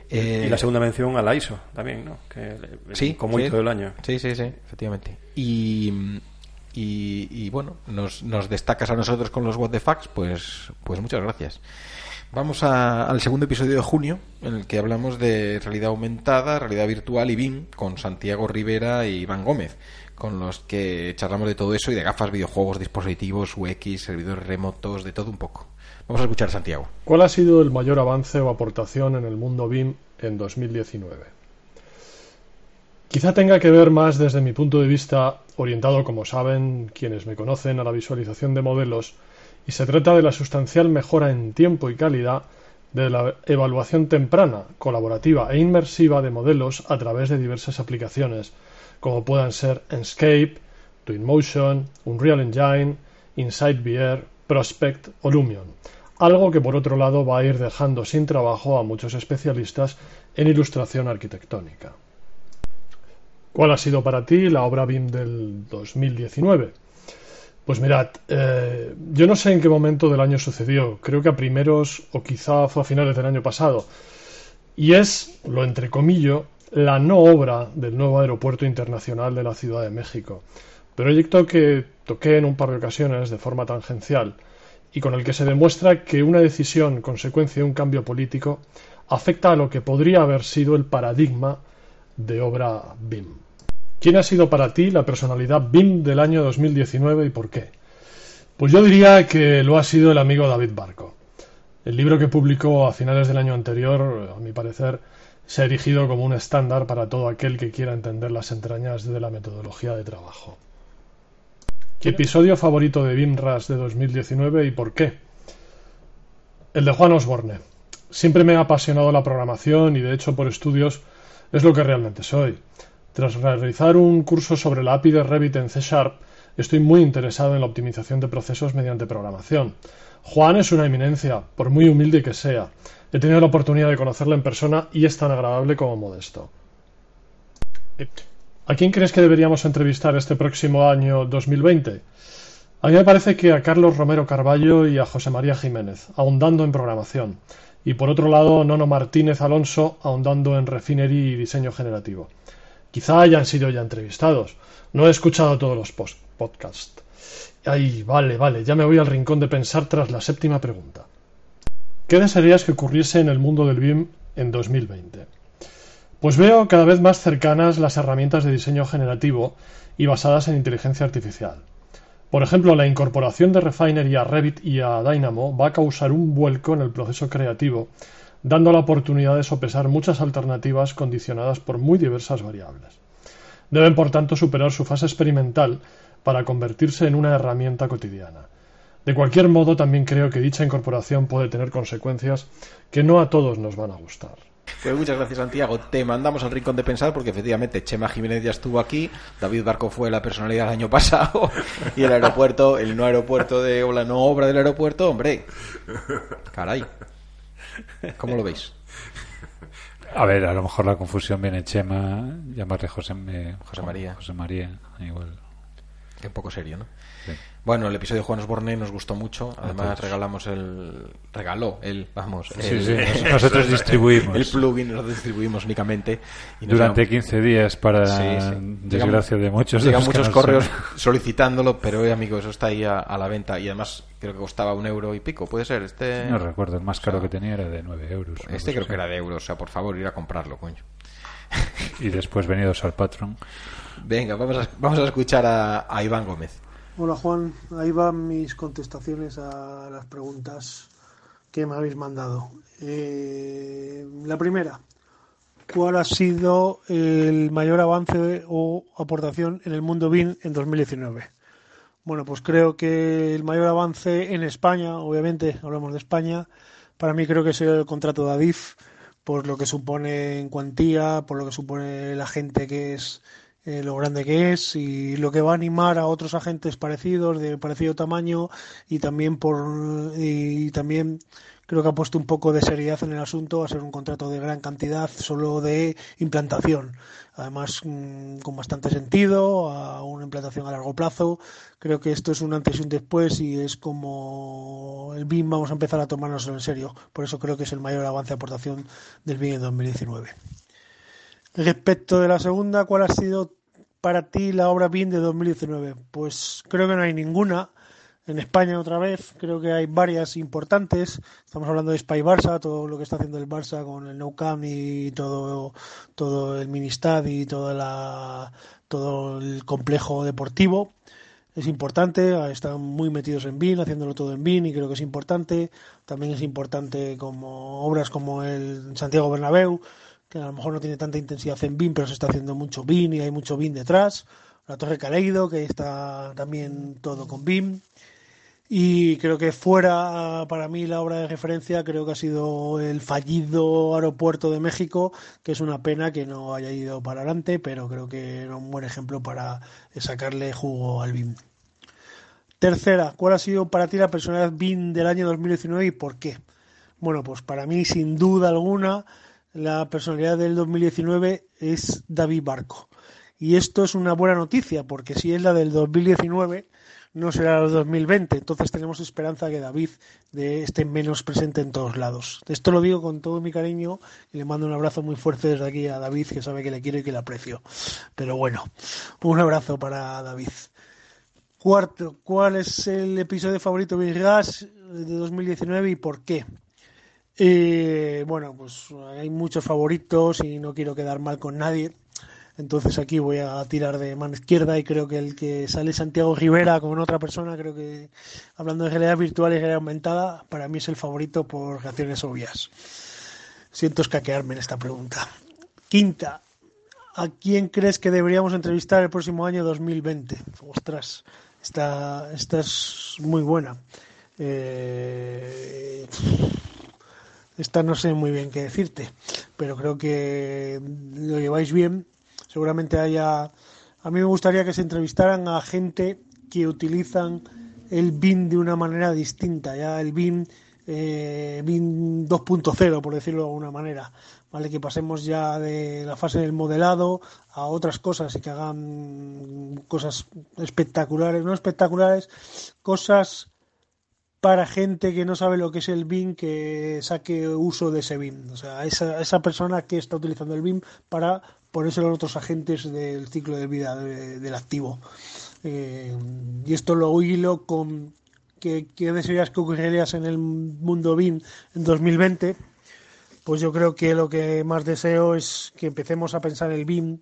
Y la segunda mención a la ISO también, ¿no? Que sí, como sí, hito del año. Sí, sí, sí, efectivamente. Y, y, bueno, nos, nos, destacas a nosotros con los What the Facts, pues, pues muchas gracias. Vamos al segundo episodio de junio, en el que hablamos de realidad aumentada, realidad virtual y BIM, con Santiago Rivera y Iván Gómez, con los que charlamos de todo eso y de gafas, videojuegos, dispositivos, UX, servidores remotos, de todo un poco. Vamos a escuchar a Santiago. ¿Cuál ha sido el mayor avance o aportación en el mundo BIM en 2019? Quizá tenga que ver más desde mi punto de vista, orientado, como saben quienes me conocen, a la visualización de modelos, y se trata de la sustancial mejora en tiempo y calidad de la evaluación temprana, colaborativa e inmersiva de modelos a través de diversas aplicaciones, como puedan ser Enscape, Twinmotion, Unreal Engine, Insight VR, Prospect o Lumion, algo que por otro lado va a ir dejando sin trabajo a muchos especialistas en ilustración arquitectónica. ¿Cuál ha sido para ti la obra BIM del 2019? Pues mirad, eh, yo no sé en qué momento del año sucedió, creo que a primeros o quizá fue a finales del año pasado, y es, lo entrecomillo, la no obra del nuevo aeropuerto internacional de la Ciudad de México, proyecto que toqué en un par de ocasiones de forma tangencial y con el que se demuestra que una decisión consecuencia de un cambio político afecta a lo que podría haber sido el paradigma de obra BIM. ¿Quién ha sido para ti la personalidad BIM del año 2019 y por qué? Pues yo diría que lo ha sido el amigo David Barco. El libro que publicó a finales del año anterior, a mi parecer, se ha erigido como un estándar para todo aquel que quiera entender las entrañas de la metodología de trabajo. ¿Qué episodio favorito de BIMRAS de 2019 y por qué? El de Juan Osborne. Siempre me ha apasionado la programación y de hecho por estudios es lo que realmente soy. Tras realizar un curso sobre la API de Revit en C Sharp, estoy muy interesado en la optimización de procesos mediante programación. Juan es una eminencia, por muy humilde que sea. He tenido la oportunidad de conocerle en persona y es tan agradable como modesto. ¿A quién crees que deberíamos entrevistar este próximo año 2020? A mí me parece que a Carlos Romero Carballo y a José María Jiménez, ahondando en programación. Y por otro lado, Nono Martínez Alonso, ahondando en refinery y diseño generativo. Quizá hayan sido ya entrevistados. No he escuchado todos los podcasts. Ay, vale, vale, ya me voy al rincón de pensar tras la séptima pregunta. ¿Qué desearías que ocurriese en el mundo del BIM en 2020? Pues veo cada vez más cercanas las herramientas de diseño generativo y basadas en inteligencia artificial. Por ejemplo, la incorporación de Refinery a Revit y a Dynamo va a causar un vuelco en el proceso creativo dando la oportunidad de sopesar muchas alternativas condicionadas por muy diversas variables. Deben, por tanto, superar su fase experimental para convertirse en una herramienta cotidiana. De cualquier modo, también creo que dicha incorporación puede tener consecuencias que no a todos nos van a gustar. Pues muchas gracias, Santiago. Te mandamos al rincón de pensar porque efectivamente Chema Jiménez ya estuvo aquí, David Barco fue la personalidad del año pasado y el aeropuerto, el no aeropuerto de, o la no obra del aeropuerto, hombre. Caray. ¿Cómo lo veis? A ver, a lo mejor la confusión viene Chema, llamarle José, eh, José María. José María, igual. Que un poco serio, ¿no? Sí. Bueno, el episodio de Juan Osborne nos gustó mucho. Además, todos. regalamos el. Regaló él, vamos. Sí, el- sí, nosotros distribuimos. El plugin, nosotros distribuimos únicamente. Y Durante llegamos- 15 días para desgracia de muchos. Llegan muchos correos solicitándolo, pero eh, amigo, eso está ahí a, a la venta. Y además, creo que costaba un euro y pico. ¿Puede ser? Este. No recuerdo, el más caro o sea, que tenía era de 9 euros. Este creo que era de euros. O sea, por favor, ir a comprarlo, coño. Y después venidos al Patron. Venga, vamos a, vamos a escuchar a, Iván Gómez. Hola Juan, ahí van mis contestaciones a las preguntas que me habéis mandado. Eh, la primera, ¿cuál ha sido el mayor avance o aportación en el mundo BIN en 2019? Bueno, pues creo que el mayor avance en España, obviamente, hablamos de España, para mí creo que es el contrato de Adif, por lo que supone en cuantía, por lo que supone la gente que es eh, lo grande que es y lo que va a animar a otros agentes parecidos de parecido tamaño y también por y también creo que ha puesto un poco de seriedad en el asunto a ser un contrato de gran cantidad solo de implantación. Además mm, con bastante sentido a una implantación a largo plazo. Creo que esto es un antes y un después y es como el BIM vamos a empezar a tomarnos en serio. Por eso creo que es el mayor avance de aportación del BIM en 2019 Respecto de la segunda, ¿cuál ha sido para ti la obra BIM de 2019? Pues creo que no hay ninguna. En España otra vez, creo que hay varias importantes. Estamos hablando de Spy Barça, todo lo que está haciendo el Barça con el Nou y todo, todo el Ministad y toda la, todo el complejo deportivo. Es importante, están muy metidos en BIM, haciéndolo todo en BIM y creo que es importante. También es importante como obras como el Santiago Bernabéu, que a lo mejor no tiene tanta intensidad en BIM, pero se está haciendo mucho BIM y hay mucho BIM detrás. La Torre Caleido, que está también todo con BIM. Y creo que fuera, para mí, la obra de referencia, creo que ha sido el fallido aeropuerto de México, que es una pena que no haya ido para adelante, pero creo que era un buen ejemplo para sacarle jugo al BIM. Tercera, ¿cuál ha sido para ti la personalidad BIM del año 2019 y por qué? Bueno, pues para mí, sin duda alguna, la personalidad del 2019 es David Barco. Y esto es una buena noticia, porque si es la del 2019, no será la del 2020. Entonces tenemos esperanza que David esté menos presente en todos lados. Esto lo digo con todo mi cariño y le mando un abrazo muy fuerte desde aquí a David, que sabe que le quiero y que le aprecio. Pero bueno, un abrazo para David. Cuarto, ¿cuál es el episodio favorito de Gas de 2019 y por qué? Eh, bueno, pues hay muchos favoritos y no quiero quedar mal con nadie. Entonces aquí voy a tirar de mano izquierda y creo que el que sale Santiago Rivera con otra persona, creo que hablando de realidad virtual y realidad aumentada, para mí es el favorito por razones obvias. Siento escaquearme en esta pregunta. Quinta, ¿a quién crees que deberíamos entrevistar el próximo año 2020? Ostras, esta, esta es muy buena. Eh, esta no sé muy bien qué decirte, pero creo que lo lleváis bien. Seguramente haya. A mí me gustaría que se entrevistaran a gente que utilizan el BIM de una manera distinta, ya el BIM, eh, BIM 2.0, por decirlo de alguna manera. ¿Vale? Que pasemos ya de la fase del modelado a otras cosas y que hagan cosas espectaculares, no espectaculares, cosas para gente que no sabe lo que es el BIM que saque uso de ese BIM. O sea, esa, esa persona que está utilizando el BIM para ponérselo a otros agentes del ciclo de vida de- del activo. Eh, y esto lo hilo con qué, qué desearías que ocurrieras en el mundo BIM en 2020. Pues yo creo que lo que más deseo es que empecemos a pensar el BIM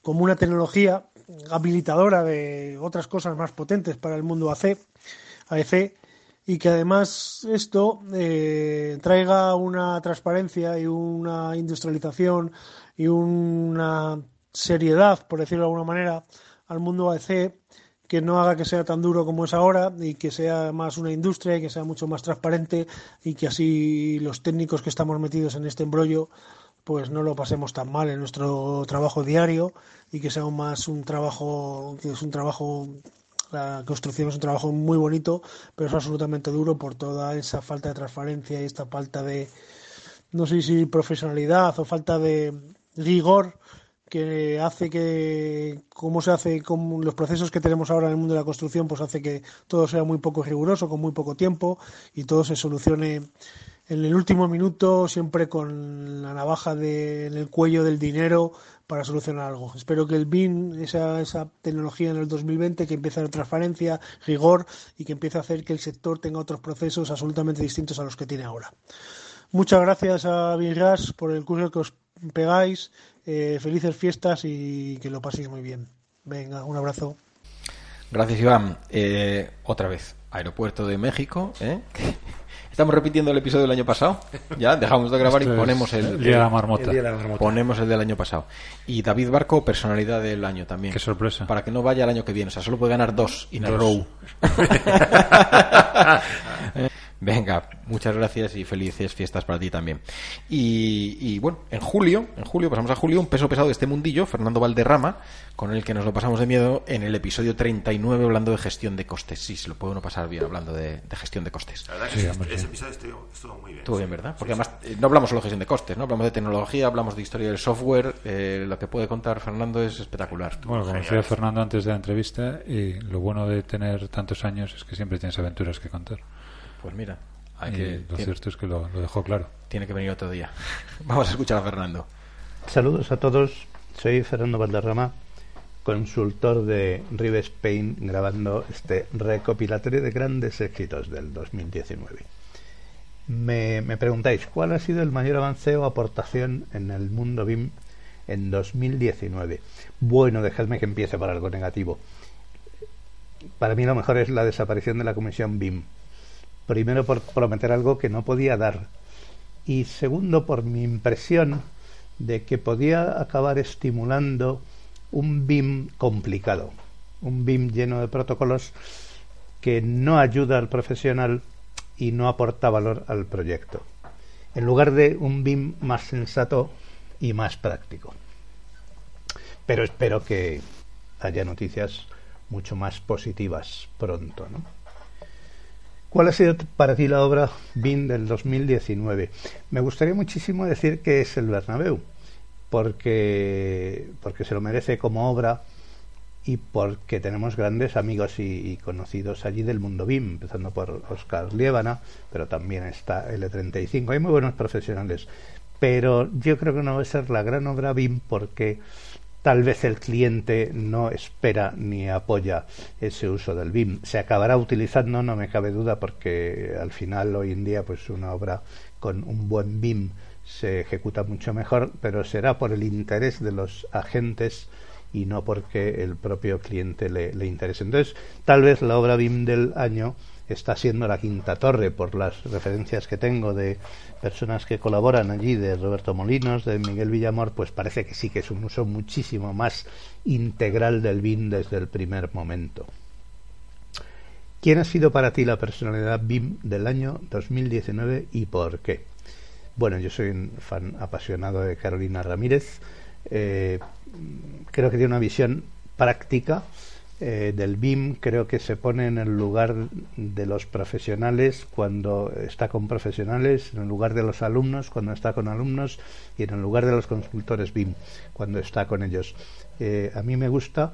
como una tecnología habilitadora de otras cosas más potentes para el mundo AC, AEC y que además esto eh, traiga una transparencia y una industrialización y una seriedad, por decirlo de alguna manera, al mundo AEC que no haga que sea tan duro como es ahora y que sea más una industria y que sea mucho más transparente y que así los técnicos que estamos metidos en este embrollo pues no lo pasemos tan mal en nuestro trabajo diario y que sea más un trabajo que es un trabajo la construcción es un trabajo muy bonito pero es absolutamente duro por toda esa falta de transparencia y esta falta de no sé si profesionalidad o falta de rigor que hace que cómo se hace con los procesos que tenemos ahora en el mundo de la construcción pues hace que todo sea muy poco riguroso con muy poco tiempo y todo se solucione en el último minuto siempre con la navaja de, en el cuello del dinero para solucionar algo. Espero que el BIM, esa, esa tecnología en el 2020, que empiece a dar transparencia, rigor y que empiece a hacer que el sector tenga otros procesos absolutamente distintos a los que tiene ahora. Muchas gracias a BIRAS por el curso que os pegáis. Eh, felices fiestas y que lo paséis muy bien. Venga, un abrazo. Gracias, Iván. Eh, otra vez, Aeropuerto de México. ¿eh? Estamos repitiendo el episodio del año pasado. Ya dejamos de grabar y Esto ponemos el, el día de la marmota. El día de la marmota. Ponemos el del año pasado. Y David Barco, personalidad del año también. Qué sorpresa. Para que no vaya el año que viene. O sea, solo puede ganar dos in a row. Venga, muchas gracias y felices fiestas para ti también. Y, y, bueno, en julio, en julio pasamos a julio, un peso pesado de este mundillo, Fernando Valderrama, con el que nos lo pasamos de miedo en el episodio 39 hablando de gestión de costes. Sí, se lo puede uno pasar bien hablando de, de gestión de costes. La verdad que Sí, ese, ese episodio estuvo, estuvo muy bien. Estuvo bien, ¿verdad? Porque además eh, no hablamos solo de gestión de costes, ¿no? Hablamos de tecnología, hablamos de historia del software. eh, lo que puede contar Fernando es espectacular. Bueno, como decía Fernando antes de la entrevista, y lo bueno de tener tantos años es que siempre tienes aventuras que contar. Pues mira, hay Y que, lo tiene, cierto es que lo, lo dejó claro. tiene que venir otro día. Vamos a escuchar a Fernando. Saludos a todos, soy Fernando Valderrama, consultor de Rive Spain, grabando este recopilatorio de grandes éxitos del 2019. Me, me preguntáis, ¿cuál ha sido el mayor avance o aportación en el mundo BIM en 2019? Bueno, dejadme que empiece por algo negativo. Para mí lo mejor es la desaparición de la comisión BIM. Primero por prometer algo que no podía dar. Y segundo por mi impresión de que podía acabar estimulando un BIM complicado, un BIM lleno de protocolos que no ayuda al profesional y no aporta valor al proyecto, en lugar de un BIM más sensato y más práctico. Pero espero que haya noticias mucho más positivas pronto, ¿no? ¿Cuál ha sido para ti la obra BIM del 2019? Me gustaría muchísimo decir que es el Bernabéu, porque, porque se lo merece como obra y porque tenemos grandes amigos y, y conocidos allí del mundo BIM, empezando por Oscar Liébana, pero también está L35. Hay muy buenos profesionales, pero yo creo que no va a ser la gran obra BIM porque tal vez el cliente no espera ni apoya ese uso del BIM. Se acabará utilizando, no me cabe duda, porque al final hoy en día pues una obra con un buen BIM se ejecuta mucho mejor, pero será por el interés de los agentes y no porque el propio cliente le, le interese. Entonces, tal vez la obra BIM del año está siendo la quinta torre por las referencias que tengo de personas que colaboran allí, de Roberto Molinos, de Miguel Villamor, pues parece que sí que es un uso muchísimo más integral del BIM desde el primer momento. ¿Quién ha sido para ti la personalidad BIM del año 2019 y por qué? Bueno, yo soy un fan apasionado de Carolina Ramírez. Eh, creo que tiene una visión práctica eh, del BIM. Creo que se pone en el lugar de los profesionales cuando está con profesionales, en el lugar de los alumnos cuando está con alumnos y en el lugar de los consultores BIM cuando está con ellos. Eh, a mí me gusta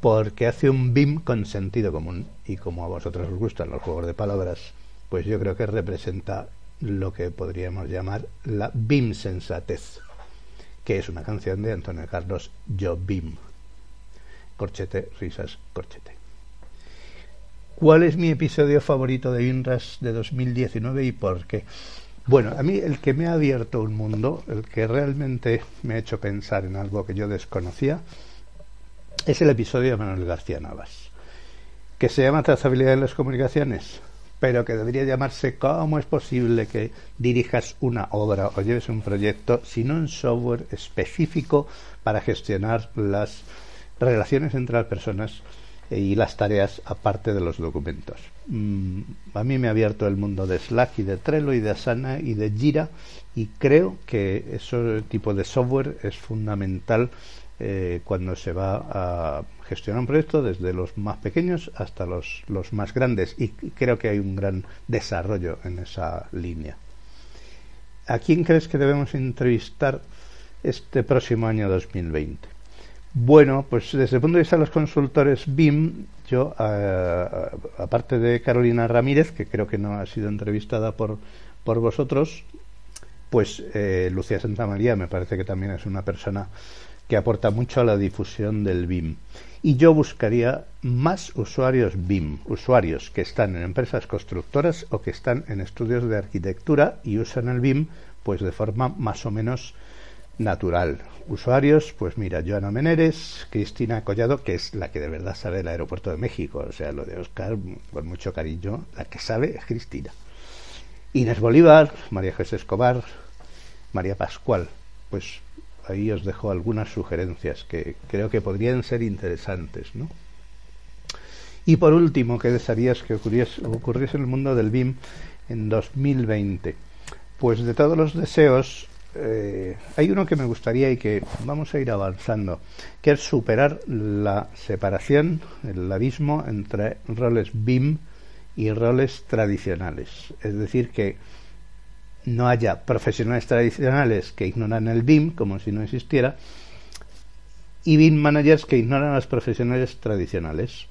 porque hace un BIM con sentido común y como a vosotros os gustan los juegos de palabras, pues yo creo que representa lo que podríamos llamar la BIM sensatez, que es una canción de Antonio Carlos Yo BIM. Corchete, risas, corchete. ¿Cuál es mi episodio favorito de INRAS de 2019 y por qué? Bueno, a mí el que me ha abierto un mundo, el que realmente me ha hecho pensar en algo que yo desconocía, es el episodio de Manuel García Navas, que se llama Trazabilidad de las Comunicaciones, pero que debería llamarse ¿Cómo es posible que dirijas una obra o lleves un proyecto sin un software específico para gestionar las relaciones entre las personas y las tareas aparte de los documentos. Mm, a mí me ha abierto el mundo de Slack y de Trello y de Asana y de Jira y creo que ese tipo de software es fundamental eh, cuando se va a gestionar un proyecto desde los más pequeños hasta los, los más grandes y creo que hay un gran desarrollo en esa línea. ¿A quién crees que debemos entrevistar este próximo año 2020? Bueno, pues desde el punto de vista de los consultores BIM, yo, eh, aparte de Carolina Ramírez, que creo que no ha sido entrevistada por, por vosotros, pues eh, Lucía Santamaría me parece que también es una persona que aporta mucho a la difusión del BIM. Y yo buscaría más usuarios BIM, usuarios que están en empresas constructoras o que están en estudios de arquitectura y usan el BIM pues de forma más o menos natural. Usuarios, pues mira, Joana Meneres, Cristina Collado, que es la que de verdad sabe del aeropuerto de México, o sea, lo de Oscar, con mucho cariño, la que sabe es Cristina. Inés Bolívar, María José Escobar, María Pascual, pues ahí os dejo algunas sugerencias que creo que podrían ser interesantes, ¿no? Y por último, ¿qué desearías que ocurriese, ocurriese en el mundo del BIM en 2020? Pues de todos los deseos, eh, hay uno que me gustaría y que vamos a ir avanzando, que es superar la separación, el abismo entre roles BIM y roles tradicionales. Es decir, que no haya profesionales tradicionales que ignoran el BIM como si no existiera y BIM managers que ignoran a los profesionales tradicionales.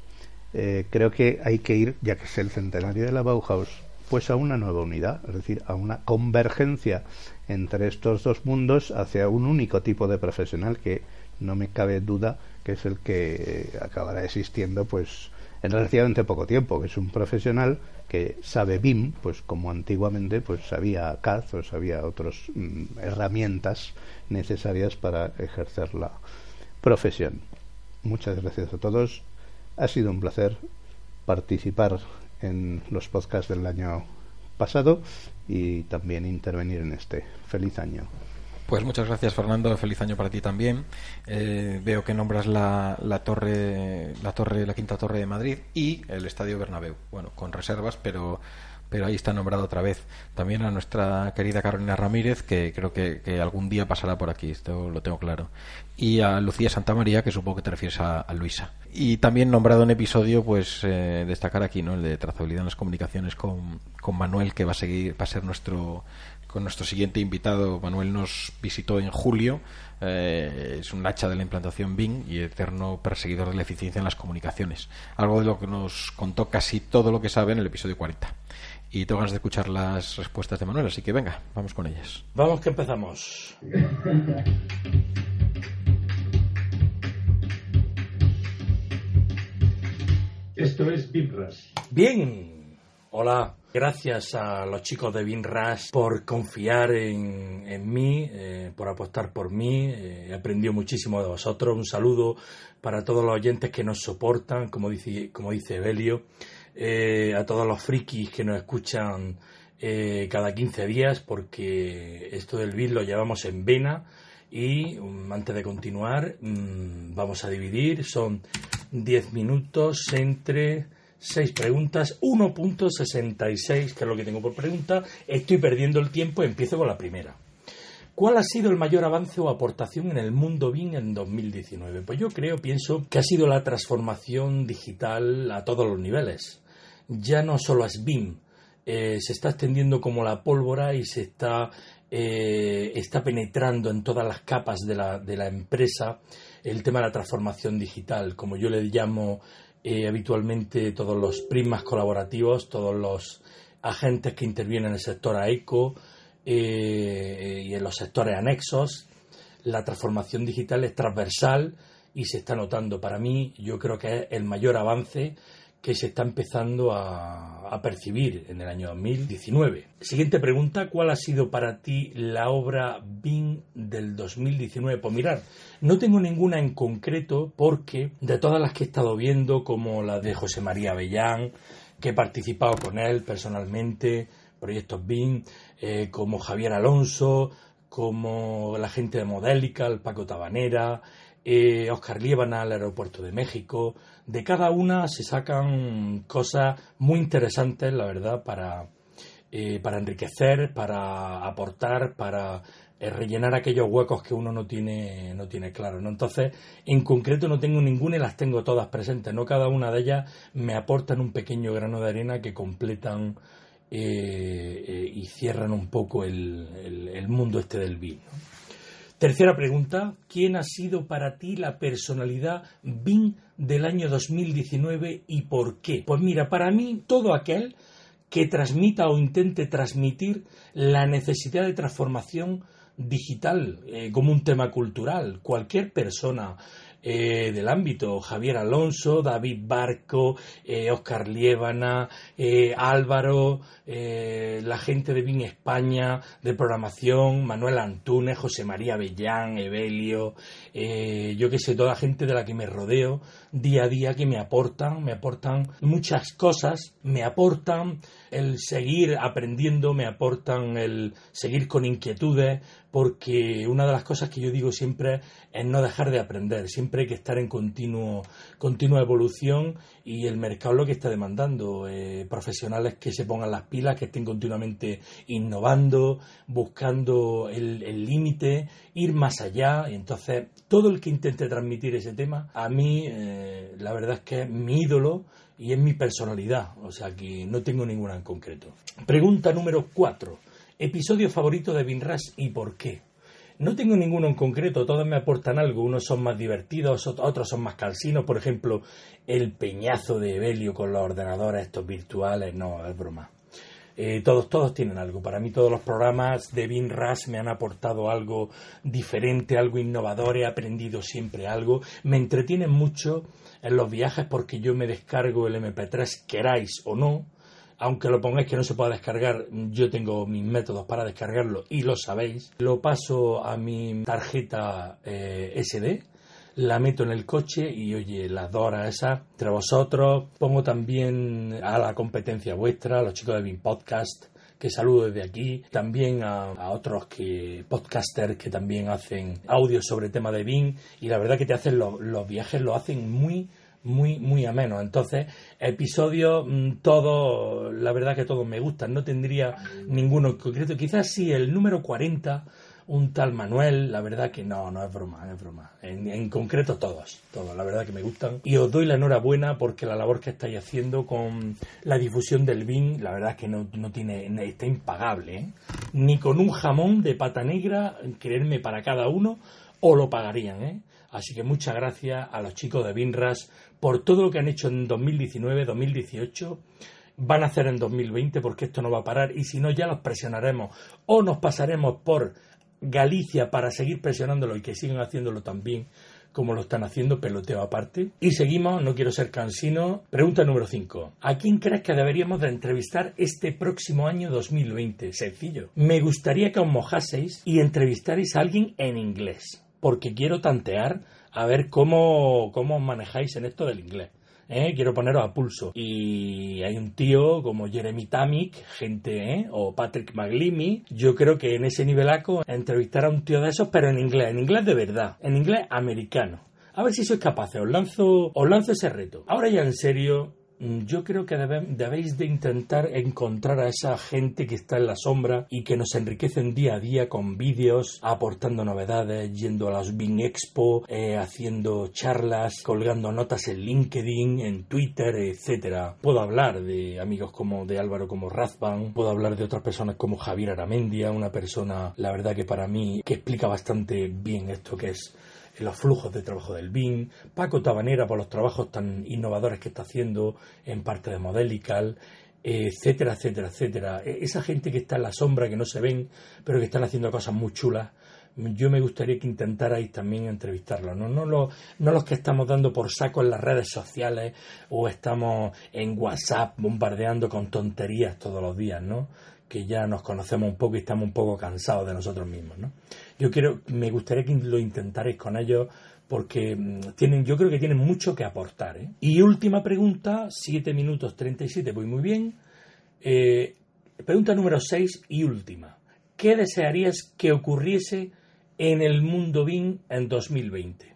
Eh, creo que hay que ir, ya que es el centenario de la Bauhaus, pues a una nueva unidad, es decir, a una convergencia entre estos dos mundos hacia un único tipo de profesional que no me cabe duda que es el que acabará existiendo pues en relativamente poco tiempo, que es un profesional que sabe BIM, pues como antiguamente pues sabía CAD o sabía otras mm, herramientas necesarias para ejercer la profesión. Muchas gracias a todos. Ha sido un placer participar en los podcasts del año pasado y también intervenir en este. Feliz año. Pues muchas gracias Fernando, feliz año para ti también. Eh, veo que nombras la, la, torre, la torre, la quinta torre de Madrid y el Estadio Bernabéu. Bueno, con reservas, pero pero ahí está nombrado otra vez. También a nuestra querida Carolina Ramírez, que creo que, algún día pasará por aquí, esto lo tengo claro. Y a Lucía Santamaría, que supongo que te refieres a, Luisa. Y también nombrado en episodio, pues eh, destacar aquí, ¿no? El de trazabilidad en las comunicaciones con, con Manuel, que va a seguir, va a ser nuestro con nuestro siguiente invitado. Manuel nos visitó en julio. Eh, es un hacha de la implantación BIM y eterno perseguidor de la eficiencia en las comunicaciones. Algo de lo que nos contó casi todo lo que sabe en el episodio 40 y tengo ganas de escuchar las respuestas de Manuel, así que venga, vamos con ellas. Vamos que empezamos. Esto es BIMRAS. Bien, hola. Gracias a los chicos de BIMRAS por confiar en, mí, eh, por apostar por mí. Eh, he aprendido muchísimo de vosotros. Un saludo para todos los oyentes que nos soportan, como dice, como dice Evelio. Eh, a todos los frikis que nos escuchan eh, cada 15 días, porque esto del BIM lo llevamos en vena. Y um, antes de continuar, um, vamos a dividir. Son 10 minutos entre 6 preguntas, 1.66, que es lo que tengo por pregunta. Estoy perdiendo el tiempo, empiezo con la primera. ¿Cuál ha sido el mayor avance o aportación en el mundo BIM en 2019? Pues yo creo, pienso que ha sido la transformación digital a todos los niveles ya no solo es BIM, eh, se está extendiendo como la pólvora y se está, eh, está penetrando en todas las capas de la, de la, empresa el tema de la transformación digital, como yo le llamo eh, habitualmente todos los prismas colaborativos, todos los agentes que intervienen en el sector AECO y en los sectores anexos. La transformación digital es transversal y se está notando. Para mí, yo creo que es el mayor avance que se está empezando a, percibir en el año 2019. Siguiente pregunta, ¿cuál ha sido para ti la obra BIM del 2019? Pues mirar, no tengo ninguna en concreto porque de todas las que he estado viendo, como la de José María Bellán, que he participado con él personalmente, proyectos BIM, eh, como Javier Alonso, como la gente de Modélica, el Paco Tabanera, eh, Oscar Liébana al aeropuerto de México. De cada una se sacan cosas muy interesantes, la verdad, para, eh, para enriquecer, para aportar, para eh, rellenar aquellos huecos que uno no tiene, no tiene claro. ¿no? Entonces, en concreto no tengo ninguna y las tengo todas presentes. No cada una de ellas me aportan un pequeño grano de arena que completan y cierran un poco el, el, mundo este del vino. Tercera pregunta, ¿quién ha sido para ti la personalidad BIN del año 2019 y por qué? Pues mira, para mí todo aquel que transmita o intente transmitir la necesidad de transformación digital eh, como un tema cultural. Cualquier persona, eh, del ámbito, Javier Alonso, David Barco, Oscar eh, Liébana, eh, Álvaro, la gente de BIN España, de programación, Manuel Antunes, José María Bellán, Evelio, yo que sé, toda la gente de la que me rodeo día a día que me aportan, me aportan muchas cosas, me aportan el seguir aprendiendo, me aportan el seguir con inquietudes, porque una de las cosas que yo digo siempre es no dejar de aprender, siempre hay que estar en continuo, continua evolución y el mercado lo que está demandando, eh, profesionales que se pongan las pilas, que estén continuamente innovando, buscando el límite, ir más allá, y entonces todo el que intente transmitir ese tema, a mí eh, la verdad es que es mi ídolo, y es mi personalidad, o sea que no tengo ninguna en concreto. Pregunta número 4. Episodio favorito de Binras y por qué. No tengo ninguno en concreto, todos me aportan algo, unos son más divertidos, otros son más calcinos, por ejemplo, el peñazo de Evelio con los ordenadores estos virtuales, no, es broma. Eh, todos, todos tienen algo. Para mí todos los programas de Binras me han aportado algo diferente, algo innovador, he aprendido siempre algo, me entretienen mucho en los viajes porque yo me descargo el MP3, queráis o no, aunque lo pongáis que no se pueda descargar, yo tengo mis métodos para descargarlo y lo sabéis. Lo paso a mi tarjeta eh, SD, la meto en el coche y oye, las dos horas esas entre vosotros. Pongo también a la competencia vuestra, a los chicos de BIM Podcast, que saludo desde aquí, también a, otros que podcasters que también hacen audios sobre tema de BIM y la verdad que te hacen los viajes, lo hacen muy muy muy ameno entonces episodios mm, todos la verdad que todos me gustan no tendría ninguno en concreto quizás sí el número 40 un tal Manuel, la verdad que no, no es broma, es broma. En, concreto todos, todos, la verdad que me gustan. Y os doy la enhorabuena porque la labor que estáis haciendo con la difusión del BIN, la verdad que no, no tiene, está impagable. ¿eh? Ni con un jamón de pata negra, quererme para cada uno, o lo pagarían. ¿eh? Así que muchas gracias a los chicos de BINRAS por todo lo que han hecho en 2019, 2018 van a hacer en 2020 porque esto no va a parar y si no ya los presionaremos o nos pasaremos por Galicia para seguir presionándolo y que sigan haciéndolo también como lo están haciendo, peloteo aparte. Y seguimos, no quiero ser cansino. Pregunta número 5. ¿A quién crees que deberíamos de entrevistar este próximo año 2020? Sencillo. Me gustaría que os mojaseis y entrevistarais a alguien en inglés, porque quiero tantear a ver cómo, cómo os manejáis en esto del inglés. ¿eh? quiero poneros a pulso. Y hay un tío como Jeremy Tamik, gente, ¿eh? o Patrick McLeamy, yo creo que en ese nivelaco entrevistar a un tío de esos, pero en inglés, en inglés de verdad, en inglés americano. A ver si sois capaces, os lanzo, os lanzo ese reto. Ahora ya en serio, yo creo que debéis de intentar encontrar a esa gente que está en la sombra y que nos enriquecen día a día con vídeos, aportando novedades, yendo a las Bing Expo, eh, haciendo charlas, colgando notas en LinkedIn, en Twitter, etcétera. Puedo hablar de amigos como de Álvaro como Razban, puedo hablar de otras personas como Javier Aramendia, una persona, la verdad que para mí, que explica bastante bien esto que es los flujos de trabajo del BIM, Paco Tabanera por los trabajos tan innovadores que está haciendo en parte de Modelical, etcétera, etcétera, etcétera. E, esa gente que está en la sombra, que no se ven, pero que están haciendo cosas muy chulas, yo me gustaría que intentarais también entrevistarlos, ¿no? No, los, no los que estamos dando por saco en las redes sociales o estamos en WhatsApp bombardeando con tonterías todos los días, ¿no? que ya nos conocemos un poco y estamos un poco cansados de nosotros mismos, ¿no? Yo quiero, me gustaría que lo intentarais con ellos porque mm, tienen, yo creo que tienen mucho que aportar. ¿eh? Y última pregunta, 7 minutos 37, voy muy bien. Eh, pregunta número 6 y última. ¿qué desearías que ocurriese en el mundo BIM en 2020?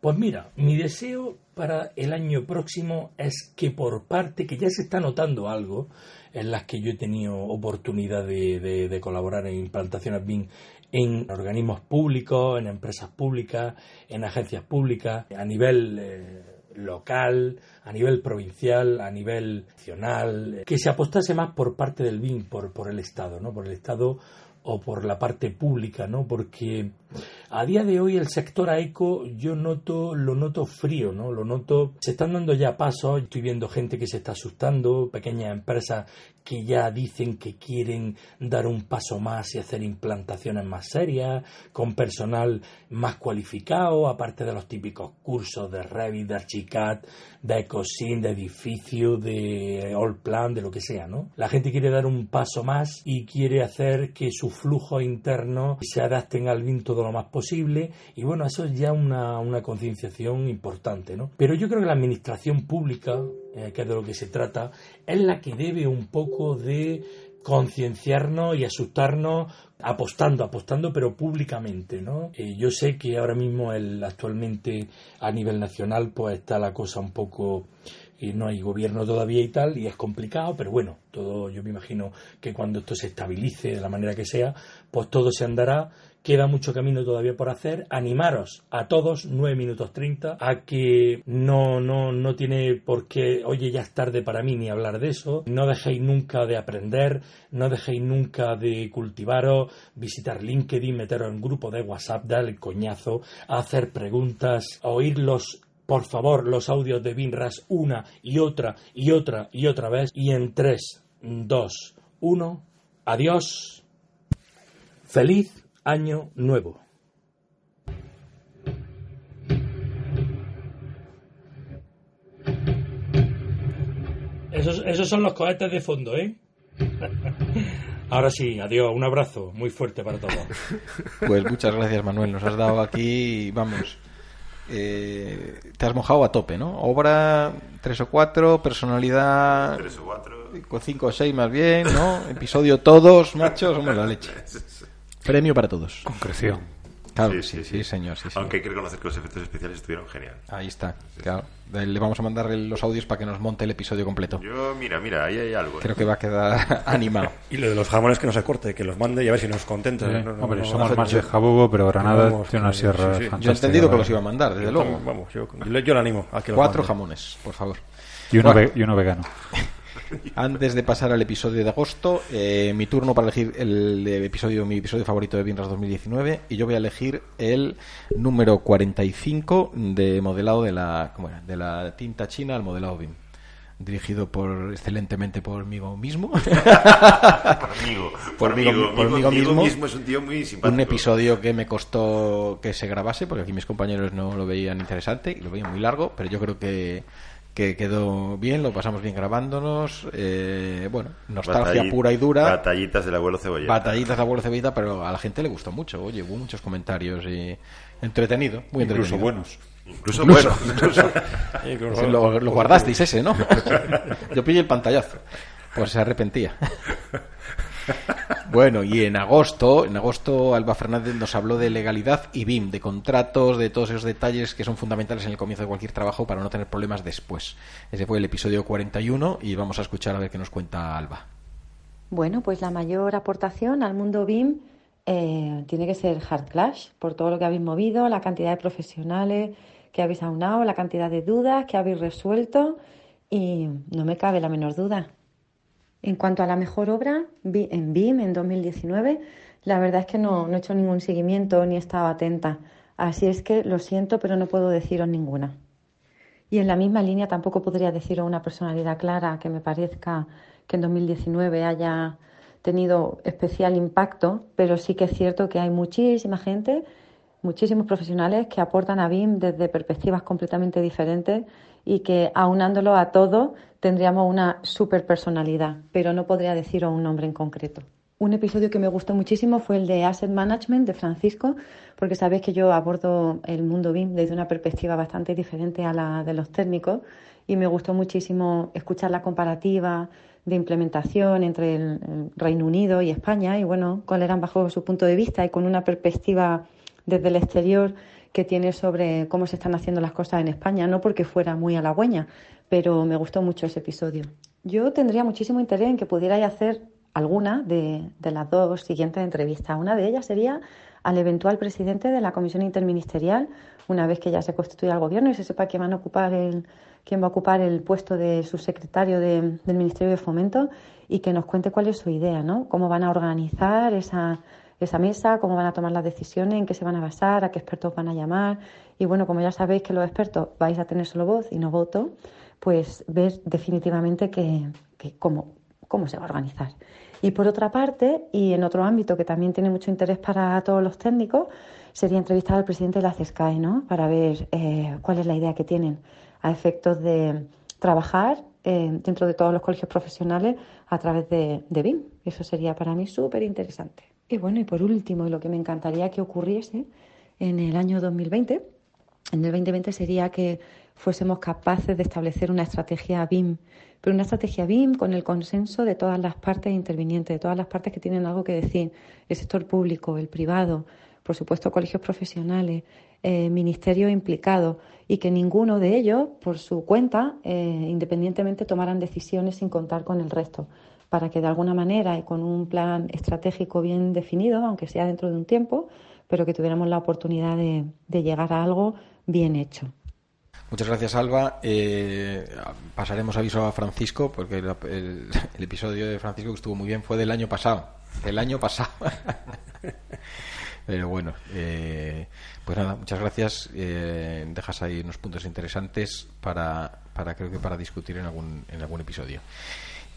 Pues mira, mi deseo para el año próximo es que por parte, que ya se está notando algo, en las que yo he tenido oportunidad de, colaborar en implantaciones BIM en organismos públicos, en empresas públicas, en agencias públicas, a nivel eh, local, a nivel provincial, a nivel nacional, que se apostase más por parte del BIM, por, por el Estado, ¿no? Por el Estado o por la parte pública, ¿no? Porque a día de hoy el sector AECO yo noto, lo noto frío, ¿no? Lo noto, se están dando ya pasos, estoy viendo gente que se está asustando, pequeñas empresas que ya dicen que quieren dar un paso más y hacer implantaciones más serias, con personal más cualificado, aparte de los típicos cursos de Revit, de Archicad, de Ecosin, de edificio, de Allplan, de lo que sea, ¿no? La gente quiere dar un paso más y quiere hacer que su flujo interno se adapten al BIM todo lo más posible y bueno, eso es ya una, una concienciación importante, ¿no? Pero yo creo que la administración pública, eh, que es de lo que se trata, es la que debe un poco de concienciarnos y asustarnos apostando, apostando, pero públicamente, ¿no? Eh, yo sé que ahora mismo el, actualmente a nivel nacional pues está la cosa un poco y no hay gobierno todavía y tal, y es complicado, pero bueno, todo yo me imagino que cuando esto se estabilice de la manera que sea, pues todo se andará. Queda mucho camino todavía por hacer. Animaros a todos, 9 minutos 30, a que no, no, no tiene por qué, oye, ya es tarde para mí ni hablar de eso. No dejéis nunca de aprender, no dejéis nunca de cultivaros, visitar LinkedIn, meteros en grupo de WhatsApp, dar el coñazo, hacer preguntas, oír los por favor, los audios de Binras una y otra y otra y otra vez. Y en 3, 2, 1, adiós. Feliz año nuevo. Esos, esos son los cohetes de fondo, ¿eh? Ahora sí, adiós, un abrazo muy fuerte para todos. Pues muchas gracias, Manuel. Nos has dado aquí, vamos, eh, te has mojado a tope, ¿no? Obra 3 o 4, personalidad 3 o 4. 5 o 6 más bien, ¿no? Episodio todos, machos, somos la leche. Premio para todos. Concreción. Claro, sí, sí, señor. Aunque hay que reconocer que los efectos especiales estuvieron genial. Ahí está. Claro. Le vamos a mandar los audios para que nos monte el episodio completo. Yo, mira, mira, ahí hay algo. ¿eh? Creo que va a quedar animado. y lo de los jamones que no se corte, que los mande y a ver si nos contenta. Hombre, somos más de jabugo, pero Granada tiene una sierra Yo he entendido que los iba a mandar, desde luego. Vamos, yo, yo, le animo a que Cuatro jamones, por favor. Y uno, y uno vegano. Antes de pasar al episodio de agosto, eh, mi turno para elegir el episodio, mi episodio favorito de Bienras 2019, y yo voy a elegir el número 45 de modelado de la, de la tinta china al modelado BIM dirigido por excelentemente por mí mismo. por por, mí, mismo. es un tío muy simpático. Un episodio que me costó que se grabase, porque aquí mis compañeros no lo veían interesante y lo veían muy largo, pero yo creo que que quedó bien, lo pasamos bien grabándonos. Eh, bueno, nostalgia pura y dura. Batallitas del abuelo cebolleta. Batallitas del abuelo cebolleta, pero a la gente le gustó mucho. Oye, hubo muchos comentarios y entretenido, muy Incluso buenos. Incluso, buenos. lo, lo guardasteis ese, ¿no? Yo pillé el pantallazo. Pues se arrepentía. Bueno, y en agosto, en agosto Alba Fernández nos habló de legalidad y BIM, de contratos, de todos esos detalles que son fundamentales en el comienzo de cualquier trabajo para no tener problemas después. Ese fue el episodio 41 y vamos a escuchar a ver qué nos cuenta Alba. Bueno, pues la mayor aportación al mundo BIM eh, tiene que ser Hard Clash, por todo lo que habéis movido, la cantidad de profesionales que habéis aunado, la cantidad de dudas que habéis resuelto y no me cabe la menor duda en cuanto a la mejor obra, en BIM en 2019, la verdad es que no, he hecho ningún seguimiento ni he estado atenta. Así es que lo siento, pero no puedo deciros ninguna. Y en la misma línea tampoco podría deciros una personalidad clara que me parezca que en 2019 haya tenido especial impacto, pero sí que es cierto que hay muchísima gente, muchísimos profesionales que aportan a BIM desde perspectivas completamente diferentes y que aunándolo a todo tendríamos una super personalidad, pero no podría deciros un nombre en concreto. un episodio que me gustó muchísimo fue el de Asset Management de Francisco, porque sabéis que yo abordo el mundo BIM desde una perspectiva bastante diferente a la de los técnicos y me gustó muchísimo escuchar la comparativa de implementación entre el, Reino Unido y España y bueno, cuál eran bajo su punto de vista y con una perspectiva desde el exterior que tiene sobre cómo se están haciendo las cosas en España, no porque fuera muy halagüeña, pero me gustó mucho ese episodio. Yo tendría muchísimo interés en que pudierais hacer alguna de, las dos siguientes entrevistas. Una de ellas sería al eventual presidente de la Comisión Interministerial, una vez que ya se constituya el gobierno y se sepa quién, van a ocupar el, quién va a ocupar el puesto de subsecretario del Ministerio de Fomento y que nos cuente cuál es su idea, ¿no? Cómo van a organizar esa, esa mesa, cómo van a tomar las decisiones, en qué se van a basar, a qué expertos van a llamar. Y bueno, como ya sabéis que los expertos vais a tener solo voz y no voto, pues ver definitivamente que, cómo, cómo se va a organizar. Y por otra parte, y en otro ámbito que también tiene mucho interés para todos los técnicos, sería entrevistar al presidente de la CESCAE, ¿no? Para ver eh, cuál es la idea que tienen a efectos de trabajar eh, dentro de todos los colegios profesionales a través de, de BIM. Eso sería para mí súper interesante. Y bueno, y por último, lo que me encantaría que ocurriese en el año 2020, en el 2020 sería que fuésemos capaces de establecer una estrategia BIM, pero una estrategia BIM con el consenso de todas las partes intervinientes, de todas las partes que tienen algo que decir, el sector público, el privado, por supuesto colegios profesionales, eh, ministerios implicados, y que ninguno de ellos, por su cuenta, eh, independientemente, tomaran decisiones sin contar con el resto, para que de alguna manera y con un plan estratégico bien definido, aunque sea dentro de un tiempo, pero que tuviéramos la oportunidad de llegar a algo bien hecho. Muchas gracias, Alba. Eh, pasaremos aviso a Francisco, porque el, episodio de Francisco que estuvo muy bien fue del año pasado. Del año pasado. Pero bueno, eh, pues nada, muchas gracias. Eh, dejas ahí unos puntos interesantes para, para, creo que para discutir en algún, en algún episodio.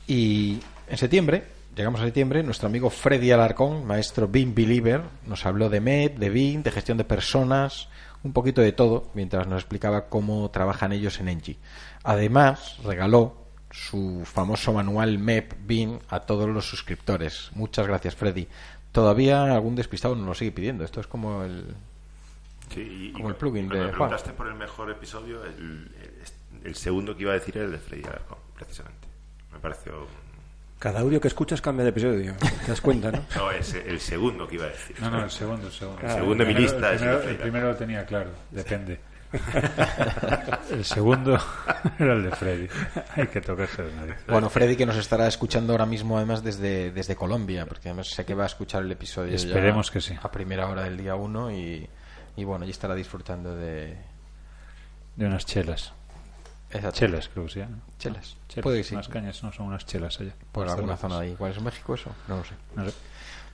Y en septiembre, llegamos a septiembre, nuestro amigo Freddy Alarcón, maestro BIM Believer, nos habló de MED, de BIM, de gestión de personas, un poquito de todo mientras nos explicaba cómo trabajan ellos en Engie. Además, regaló su famoso manual MEP BIM a todos los suscriptores. Muchas gracias, Freddy. Todavía algún despistado nos lo sigue pidiendo. Esto es como el, como el plugin de me preguntaste por el mejor episodio, el, el, segundo que iba a decir era el de Freddy precisamente. Me pareció cada audio que escuchas cambia de episodio. ¿Te das cuenta, no? No, es el segundo que iba a decir. No, no, el segundo, el segundo. el segundo de mi lista. El primero, el primero lo tenía claro, depende. el segundo era el de Freddy. Hay que tocarse de nariz. Bueno, Freddy que nos estará escuchando ahora mismo además desde, desde Colombia, porque además sé que va a escuchar el episodio Esperemos que sí. a primera hora del día 1 y, y bueno, ya estará disfrutando de... De unas chelas. Chelas, creo que sí. Chelas. Puede que sí. Unas cañas no son unas chelas allá. Por alguna zona de ahí. ¿Cuál es México eso? No lo sé.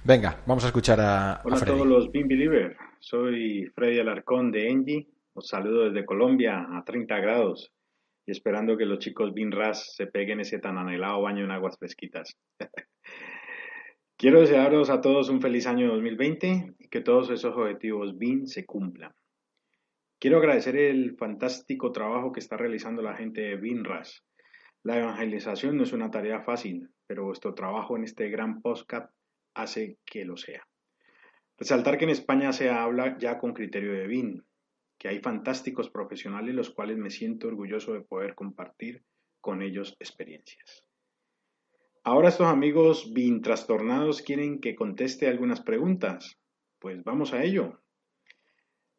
Venga, vamos a escuchar a, Hola a, todos los Bean Believers. Soy Freddy Alarcón de Engie. Os saludo desde Colombia a 30 grados y esperando que los chicos Bean Ras se peguen ese tan anhelado baño en aguas fresquitas. Quiero desearos a todos un feliz año 2020 y que todos esos objetivos BIN se cumplan. Quiero agradecer el fantástico trabajo que está realizando la gente de BINRAS. La evangelización no es una tarea fácil, pero vuestro trabajo en este gran podcast hace que lo sea. Resaltar que en España se habla ya con criterio de BIN, que hay fantásticos profesionales los cuales me siento orgulloso de poder compartir con ellos experiencias. Ahora estos amigos BIN trastornados quieren que conteste algunas preguntas. Pues vamos a ello.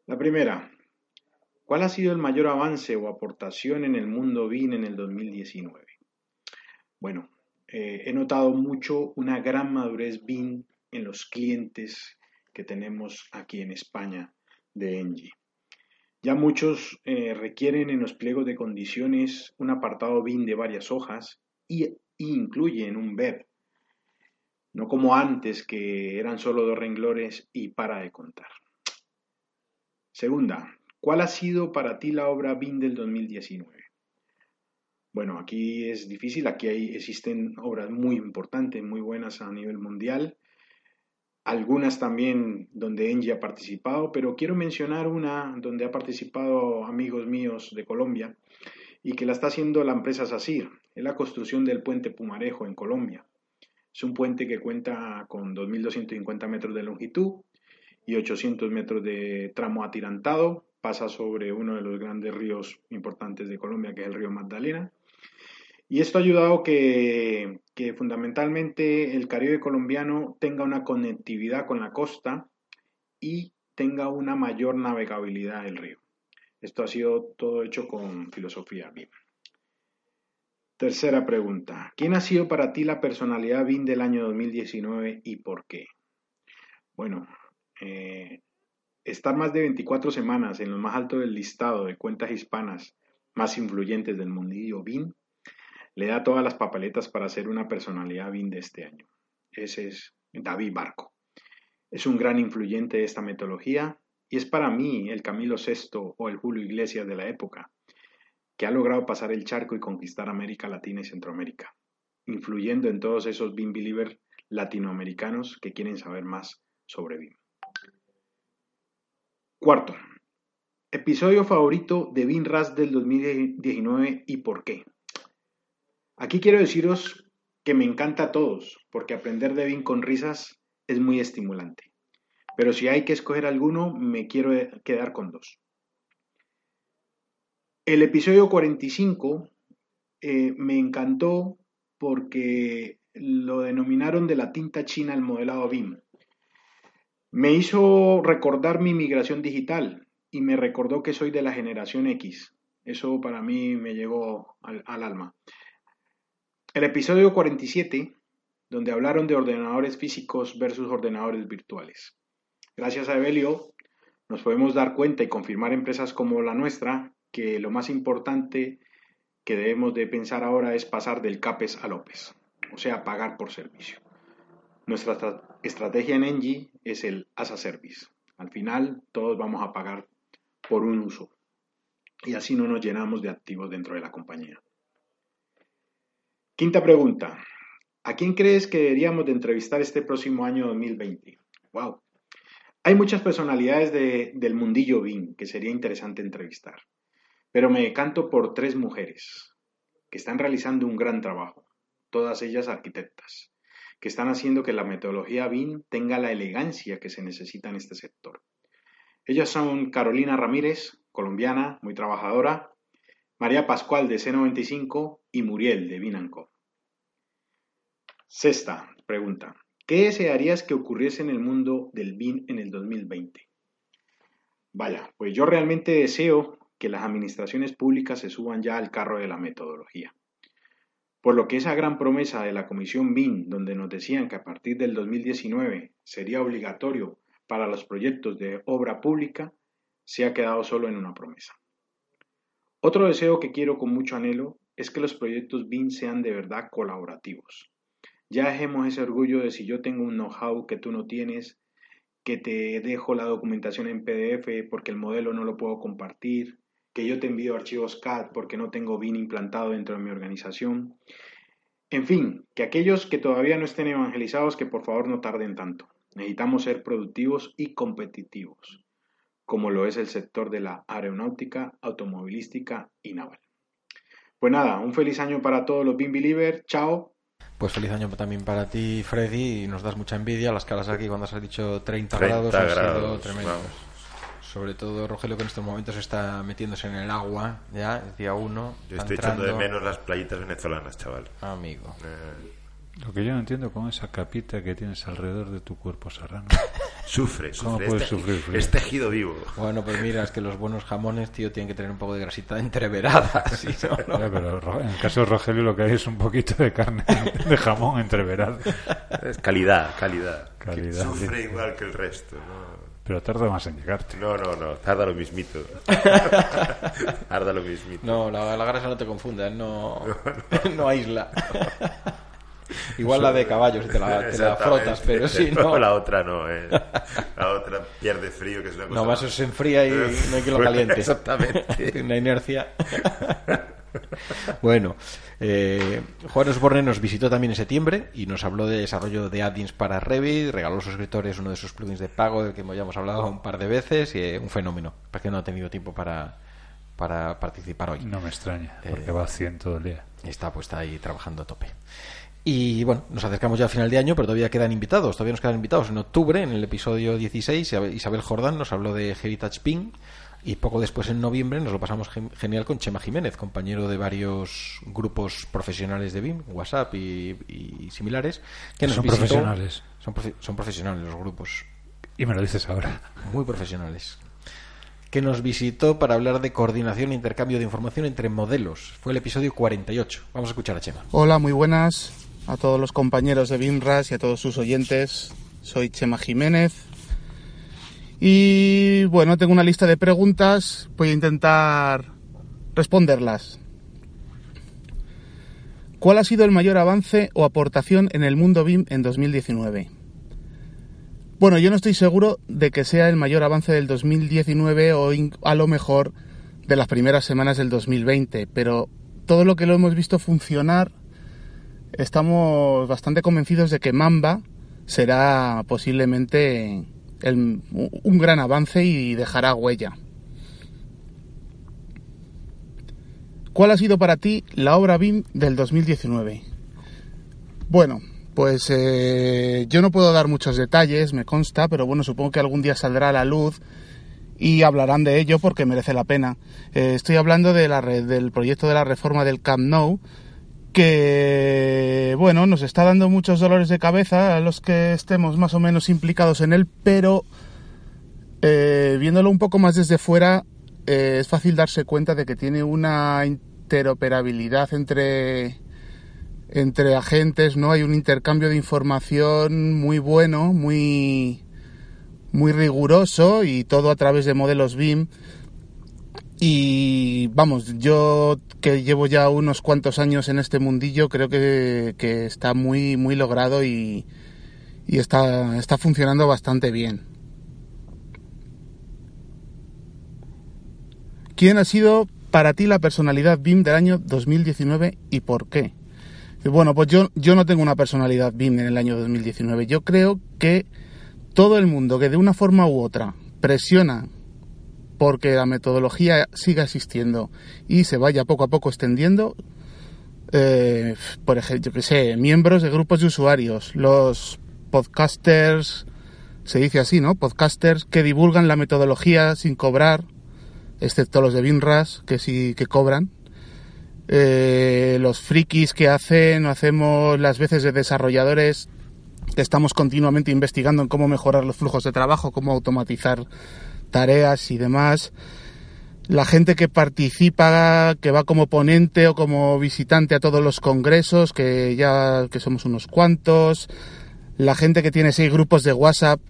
La primera, ¿Cuál ha sido el mayor avance o aportación en el mundo BIN en el 2019? Bueno, eh, he notado mucho una gran madurez BIN en los clientes que tenemos aquí en España de Engie. Ya muchos eh, requieren en los pliegos de condiciones un apartado BIN de varias hojas y, y incluyen un web, no como antes que eran solo dos renglones y para de contar. Segunda, ¿Cuál ha sido para ti la obra BIM del 2019? Bueno, aquí es difícil, aquí hay, existen obras muy importantes, muy buenas a nivel mundial, algunas también donde Engie ha participado, pero quiero mencionar una donde ha participado amigos míos de Colombia y que la está haciendo la empresa SACIR, es la construcción del puente Pumarejo en Colombia. Es un puente que cuenta con 2.250 metros de longitud y 800 metros de tramo atirantado. Pasa sobre uno de los grandes ríos importantes de Colombia, que es el río Magdalena. Y esto ha ayudado que, fundamentalmente el Caribe colombiano tenga una conectividad con la costa y tenga una mayor navegabilidad del río. Esto ha sido todo hecho con filosofía BIM. Tercera pregunta. ¿Quién ha sido para ti la personalidad BIM del año 2019 y por qué? Bueno, eh, estar más de 24 semanas en lo más alto del listado de cuentas hispanas más influyentes del mundillo BIM le da todas las papeletas para ser una personalidad BIM de este año. Ese es David Barco. Es un gran influyente de esta metodología y es para mí el Camilo VI o el Julio Iglesias de la época, que ha logrado pasar el charco y conquistar América Latina y Centroamérica, influyendo en todos esos BIM believers latinoamericanos que quieren saber más sobre BIM. Cuarto, episodio favorito de BIM RAS del 2019 y por qué. Aquí quiero deciros que me encanta a todos, porque aprender de BIM con risas es muy estimulante. Pero si hay que escoger alguno, me quiero quedar con dos. El episodio 45 eh, me encantó porque lo denominaron de la tinta china el modelado BIM. Me hizo recordar mi migración digital y me recordó que soy de la generación X. Eso para mí me llegó al, al alma. El episodio 47, donde hablaron de ordenadores físicos versus ordenadores virtuales. Gracias a Evelio nos podemos dar cuenta y confirmar empresas como la nuestra que lo más importante que debemos de pensar ahora es pasar del CAPES al OPES, o sea, pagar por servicio. Nuestra estrategia en Engie es el as a service. Al final todos vamos a pagar por un uso y así no nos llenamos de activos dentro de la compañía. Quinta pregunta. ¿A quién crees que deberíamos de entrevistar este próximo año 2020? Wow. Hay muchas personalidades de, del mundillo BIM que sería interesante entrevistar, pero me decanto por tres mujeres que están realizando un gran trabajo, todas ellas arquitectas, que están haciendo que la metodología BIM tenga la elegancia que se necesita en este sector. Ellas son Carolina Ramírez, colombiana, muy trabajadora, María Pascual de C95 y Muriel de BINANCO. Sexta pregunta. ¿Qué desearías que ocurriese en el mundo del BIM en el 2020? Vaya, pues yo realmente deseo que las administraciones públicas se suban ya al carro de la metodología. Por lo que esa gran promesa de la Comisión BIM, donde nos decían que a partir del 2019 sería obligatorio para los proyectos de obra pública, se ha quedado solo en una promesa. Otro deseo que quiero con mucho anhelo es que los proyectos BIM sean de verdad colaborativos ya dejemos ese orgullo de si yo tengo un know-how que tú no tienes, que te dejo la documentación en PDF porque el modelo no lo puedo compartir, que yo te envío archivos CAD porque no tengo BIM implantado dentro de mi organización. En fin, que aquellos que todavía no estén evangelizados, que por favor no tarden tanto. Necesitamos ser productivos y competitivos, como lo es el sector de la aeronáutica, automovilística y naval. Pues nada, un feliz año para todos los BIM Believers. Chao. Pues feliz año también para ti, Freddy, y nos das mucha envidia. Las caras aquí cuando has dicho 30, 30 grados han grados, sido tremendos. vamos. Sobre todo Rogelio que en estos momentos está metiéndose en el agua, ya, es día uno. Yo estoy echando de menos las playitas venezolanas, chaval. Amigo. Eh, Lo que yo no entiendo con esa capita que tienes alrededor de tu cuerpo serrano. Sufre, ¿Cómo sufre. puedes sufrir frío? es tejido vivo. Bueno, pues mira, es que los buenos jamones, tío, tienen que tener un poco de grasita entreverada. si no, pero Ro- en el caso de Rogelio lo que hay es un poquito de carne de jamón entreverado. Es calidad, calidad. Calidad, Sufre sí. igual que el resto. ¿no? Pero tarda más en llegarte. No, no, no, tarda lo mismito. tarda lo mismito. No, la, la grasa no te confunda, no, no aísla. Igual la de caballo, si te la, te la frotas, pero sí, no. La otra no, eh. La otra pierde frío, que es una cosa... No, más se enfría y no hay que lo caliente. Exactamente. Una inercia. bueno, eh, Juan Osborne nos visitó también en septiembre y nos habló de desarrollo de add-ins para Revit, regaló a los suscriptores uno de sus plugins de pago del que ya hemos hablado un par de veces y eh, un fenómeno. Porque no ha tenido tiempo para, para participar hoy. No me extraña, porque Eh, va a 100 todo el día. Está pues está ahí trabajando a tope. Y bueno, nos acercamos ya al final de año, pero todavía quedan invitados. Todavía nos quedan invitados. En octubre, en el episodio 16, Isabel Jordán nos habló de Heritage Ping. Y poco después, en noviembre, nos lo pasamos genial con Chema Jiménez, compañero de varios grupos profesionales de BIM, WhatsApp y, similares. Que son profesionales. Son, son profesionales los grupos. Y me lo dices ahora. Muy profesionales que nos visitó para hablar de coordinación e intercambio de información entre modelos. Fue el episodio 48. Vamos a escuchar a Chema. Hola, muy buenas a todos los compañeros de BIMRAS y a todos sus oyentes. Soy Chema Jiménez. Y bueno, tengo una lista de preguntas. Voy a intentar responderlas. ¿Cuál ha sido el mayor avance o aportación en el mundo BIM en 2019? Bueno, yo no estoy seguro de que sea el mayor avance del 2019 o a lo mejor de las primeras semanas del 2020, pero todo lo que lo hemos visto funcionar, estamos bastante convencidos de que Mamba será posiblemente un gran avance y dejará huella. ¿Cuál ha sido para ti la obra BIM del 2019? Bueno, pues eh, yo no puedo dar muchos detalles, me consta, pero bueno, supongo que algún día saldrá a la luz y hablarán de ello porque merece la pena. Eh, estoy hablando de la del proyecto de la reforma del Camp Nou, que bueno, nos está dando muchos dolores de cabeza a los que estemos más o menos implicados en él, pero eh, viéndolo un poco más desde fuera, es fácil darse cuenta de que tiene una interoperabilidad entre entre agentes, ¿no? Hay un intercambio de información muy bueno, muy muy riguroso y todo a través de modelos BIM. Y vamos, yo que llevo ya unos cuantos años en este mundillo, creo que, que está muy, muy logrado y, y está, está funcionando bastante bien. ¿Quién ha sido para ti la personalidad BIM del año 2019 y por qué? Bueno, pues yo, yo no tengo una personalidad BIM en el año 2019. Yo creo que todo el mundo que de una forma u otra presiona porque la metodología siga existiendo y se vaya poco a poco extendiendo, eh, por ejemplo, que sé, miembros de grupos de usuarios, los podcasters, se dice así, ¿no? Podcasters que divulgan la metodología sin cobrar, excepto los de BIMRAS que sí que cobran, eh, los frikis que hacen o hacemos las veces de desarrolladores estamos continuamente investigando en cómo mejorar los flujos de trabajo, cómo automatizar tareas y demás. La gente que participa, que va como ponente o como visitante a todos los congresos, que ya que somos unos cuantos. La gente que tiene seis grupos de WhatsApp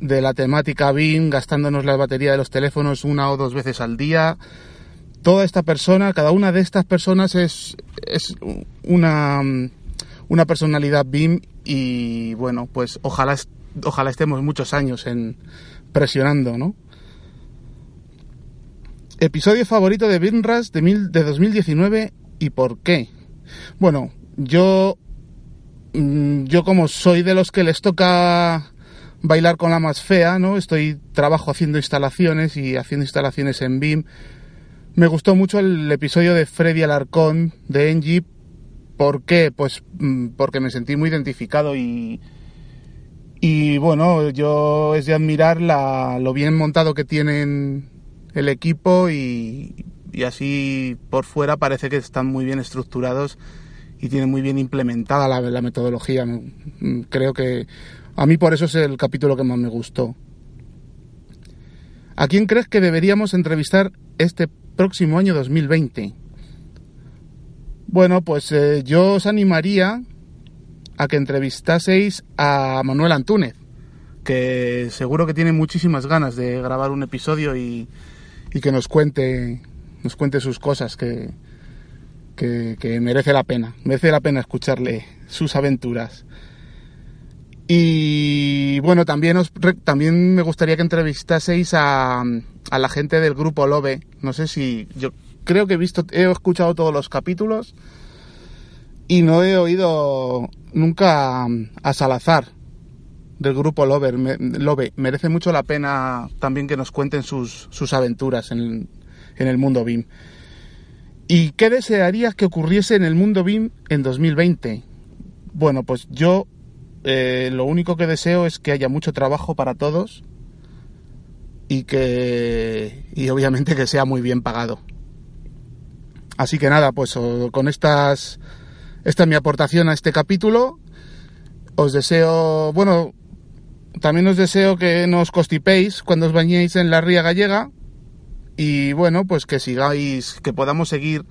de la temática BIM, gastándonos la batería de los teléfonos una o dos veces al día toda esta persona, cada una de estas personas es, es una, una personalidad BIM y bueno, pues ojalá, ojalá estemos muchos años presionando, ¿no? Episodio favorito de BIMRAS de, mil, de 2019 y por qué. Bueno, yo mm, yo como soy de los que les toca bailar con la más fea, ¿no? Estoy trabajo haciendo instalaciones y haciendo instalaciones en BIM me gustó mucho el episodio de Freddy Alarcón de Engie. ¿Por qué? Pues mm, porque me sentí muy identificado y, y bueno, yo es de admirar la, lo bien montado que tienen el equipo y, y así por fuera parece que están muy bien estructurados y tienen muy bien implementada la, metodología. Mm, creo que a mí por eso es el capítulo que más me gustó. ¿A quién crees que deberíamos entrevistar este próximo año 2020? Bueno, pues eh, yo os animaría a que entrevistaseis a Manuel Antúnez, que seguro que tiene muchísimas ganas de grabar un episodio y, y que nos cuente, nos cuente sus cosas, que, que, merece la pena, merece la pena escucharle sus aventuras. Y bueno, también, os, también me gustaría que entrevistaseis a, a la gente del grupo Lobe. No sé si. Yo creo que he visto, he escuchado todos los capítulos y no he oído nunca a Salazar del grupo Lover, Lobe. Merece mucho la pena también que nos cuenten sus, sus aventuras en, en el mundo BIM. ¿Y qué desearías que ocurriese en el mundo BIM en 2020? bueno, pues yo eh, lo único que deseo es que haya mucho trabajo para todos y que y obviamente que sea muy bien pagado. Así que nada, pues con estas esta es mi aportación a este capítulo. Os deseo, bueno, también os deseo que no os constipéis cuando os bañéis en la ría gallega y bueno, pues que sigáis, que podamos seguir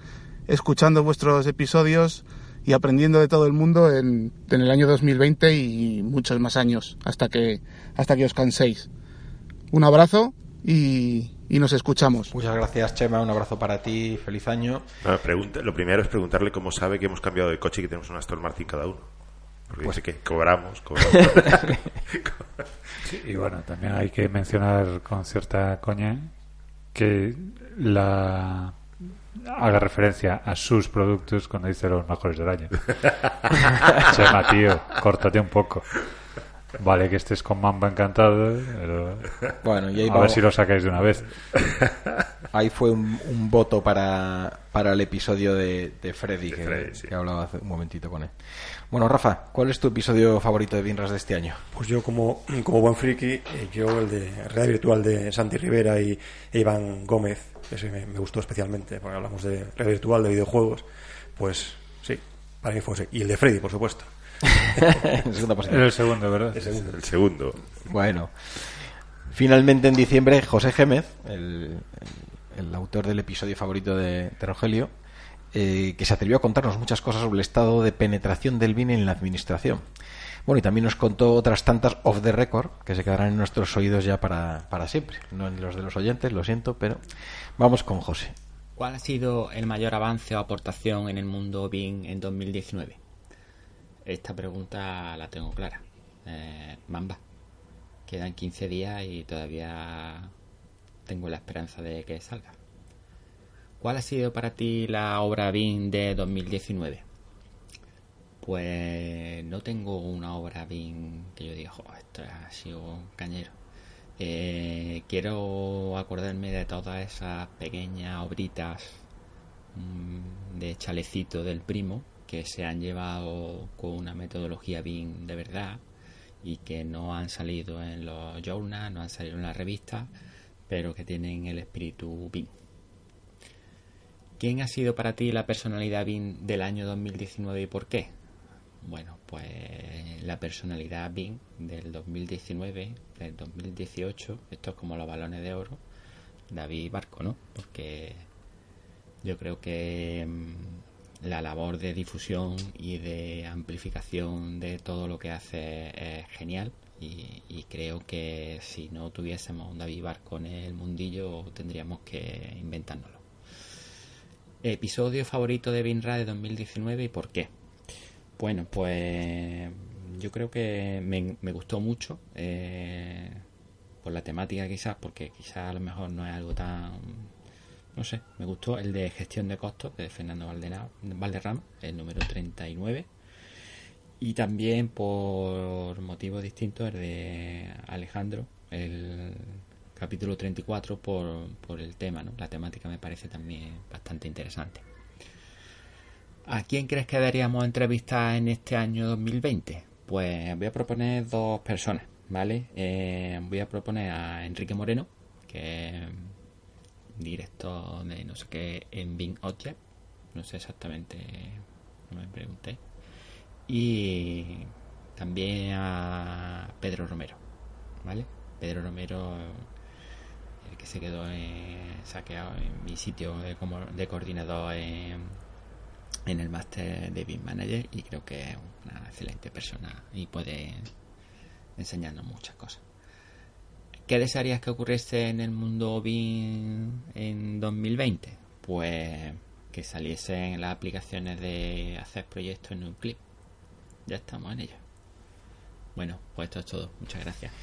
escuchando vuestros episodios y aprendiendo de todo el mundo en, en el año 2020 y muchos más años hasta que hasta que os canséis. Un abrazo y, y nos escuchamos. Muchas gracias, Chema. Un abrazo para ti. Feliz año. No, pregunta- lo primero es preguntarle cómo sabe que hemos cambiado de coche y que tenemos un Aston Martin cada uno. Porque Pues- que cobramos, cobramos. Y bueno, también hay que mencionar con cierta coña que la haga referencia a sus productos cuando dice los mejores del año. Chema, tío, córtate un poco. Vale que estés con Mamba encantado, pero Bueno, y ahí a vamos. ver si lo sacáis de una vez. Ahí fue un, un voto para, para el episodio de, de Freddy, que, Freddy, sí. que hablaba hace un momentito con él. Bueno, Rafa, ¿cuál es tu episodio favorito de Binras de este año? Pues yo como, como buen friki, eh, yo el de realidad virtual de Santi Rivera y Iván Gómez, ese me, me gustó especialmente, porque hablamos de realidad virtual, de videojuegos, pues sí, para mí fue ese. Y el de Freddy, por supuesto. Posición. Era el segundo, ¿verdad? El segundo. El segundo. Bueno, finalmente en diciembre, José Gémez, el, el- el autor del episodio favorito de, de Rogelio, eh, que se atrevió a contarnos muchas cosas sobre el estado de penetración del BIN en la administración. Bueno, y también nos contó otras tantas off the record que se quedarán en nuestros oídos ya para, para siempre. No en los de los oyentes, lo siento, pero vamos con José. ¿Cuál ha sido el mayor avance o aportación en el mundo BIM en 2019? Esta pregunta la tengo clara. Eh, Mamba. Quedan 15 días y todavía tengo la esperanza de que salga. ¿Cuál ha sido para ti la obra BIM de 2019? Pues no tengo una obra BIM que yo diga, "Jo, esto ha sido cañero. Eh, quiero acordarme de todas esas pequeñas obritas mm, de chalecito del primo que se han llevado con una metodología BIM de verdad y que no han salido en los journals, no han salido en las revistas, pero que tienen el espíritu BIM. ¿Quién ha sido para ti la personalidad BIM del año 2019 y por qué? Bueno, pues la personalidad BIM del 2019, del 2018, esto es como los balones de oro, David Barco, ¿no? Porque yo creo que mm, la labor de difusión y de amplificación de todo lo que hace es genial y, y creo que si no tuviésemos un David Barco en el mundillo tendríamos que inventárnoslo. Episodio favorito de Binra de 2019 y por qué. Bueno, pues yo creo que me, gustó mucho eh, por la temática quizás, porque quizás a lo mejor no es algo tan... No sé, me gustó el de gestión de costos de Fernando Valderrama, el número 39. Y también por motivos distintos el de Alejandro, el capítulo 34 por, por el tema. La temática me parece también bastante interesante. ¿A quién crees que deberíamos entrevistar en este año 2020? Pues voy a proponer dos personas, ¿vale? Eh, voy a proponer a Enrique Moreno, que es director de no sé qué en Bing Object, no sé exactamente, no me pregunté. Y también a Pedro Romero, ¿vale? Pedro Romero, que se quedó en- saqueado en mi sitio de, como, de coordinador en, en el máster de BIM Manager y creo que es una excelente persona y puede enseñarnos muchas cosas. ¿Qué desearías que ocurriese en el mundo BIM en 2020? Pues que saliesen las aplicaciones de hacer proyectos en un clip. Ya estamos en ello. Bueno, pues esto es todo. Muchas gracias.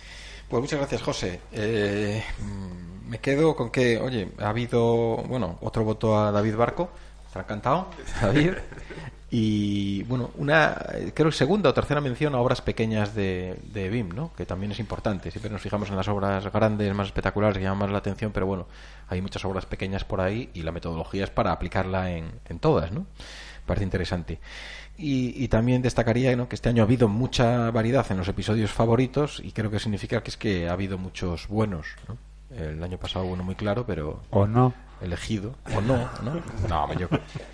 Pues muchas gracias, José. Eh, mm, me quedo con que, oye, ha habido, bueno, otro voto a David Barco. Está encantado, David. Y bueno, una, eh, creo que segunda o tercera mención a obras pequeñas de, de BIM, ¿no? Que también es importante. Siempre nos fijamos en las obras grandes, más espectaculares, que llaman más la atención, pero bueno, hay muchas obras pequeñas por ahí y la metodología es para aplicarla en, en todas, ¿no? parece interesante. Y, y también destacaría ¿no? que este año ha habido mucha variedad en los episodios favoritos y creo que significa que es que ha habido muchos buenos. ¿no? El año pasado uno muy claro, pero O no. elegido o no, ¿no? No, yo,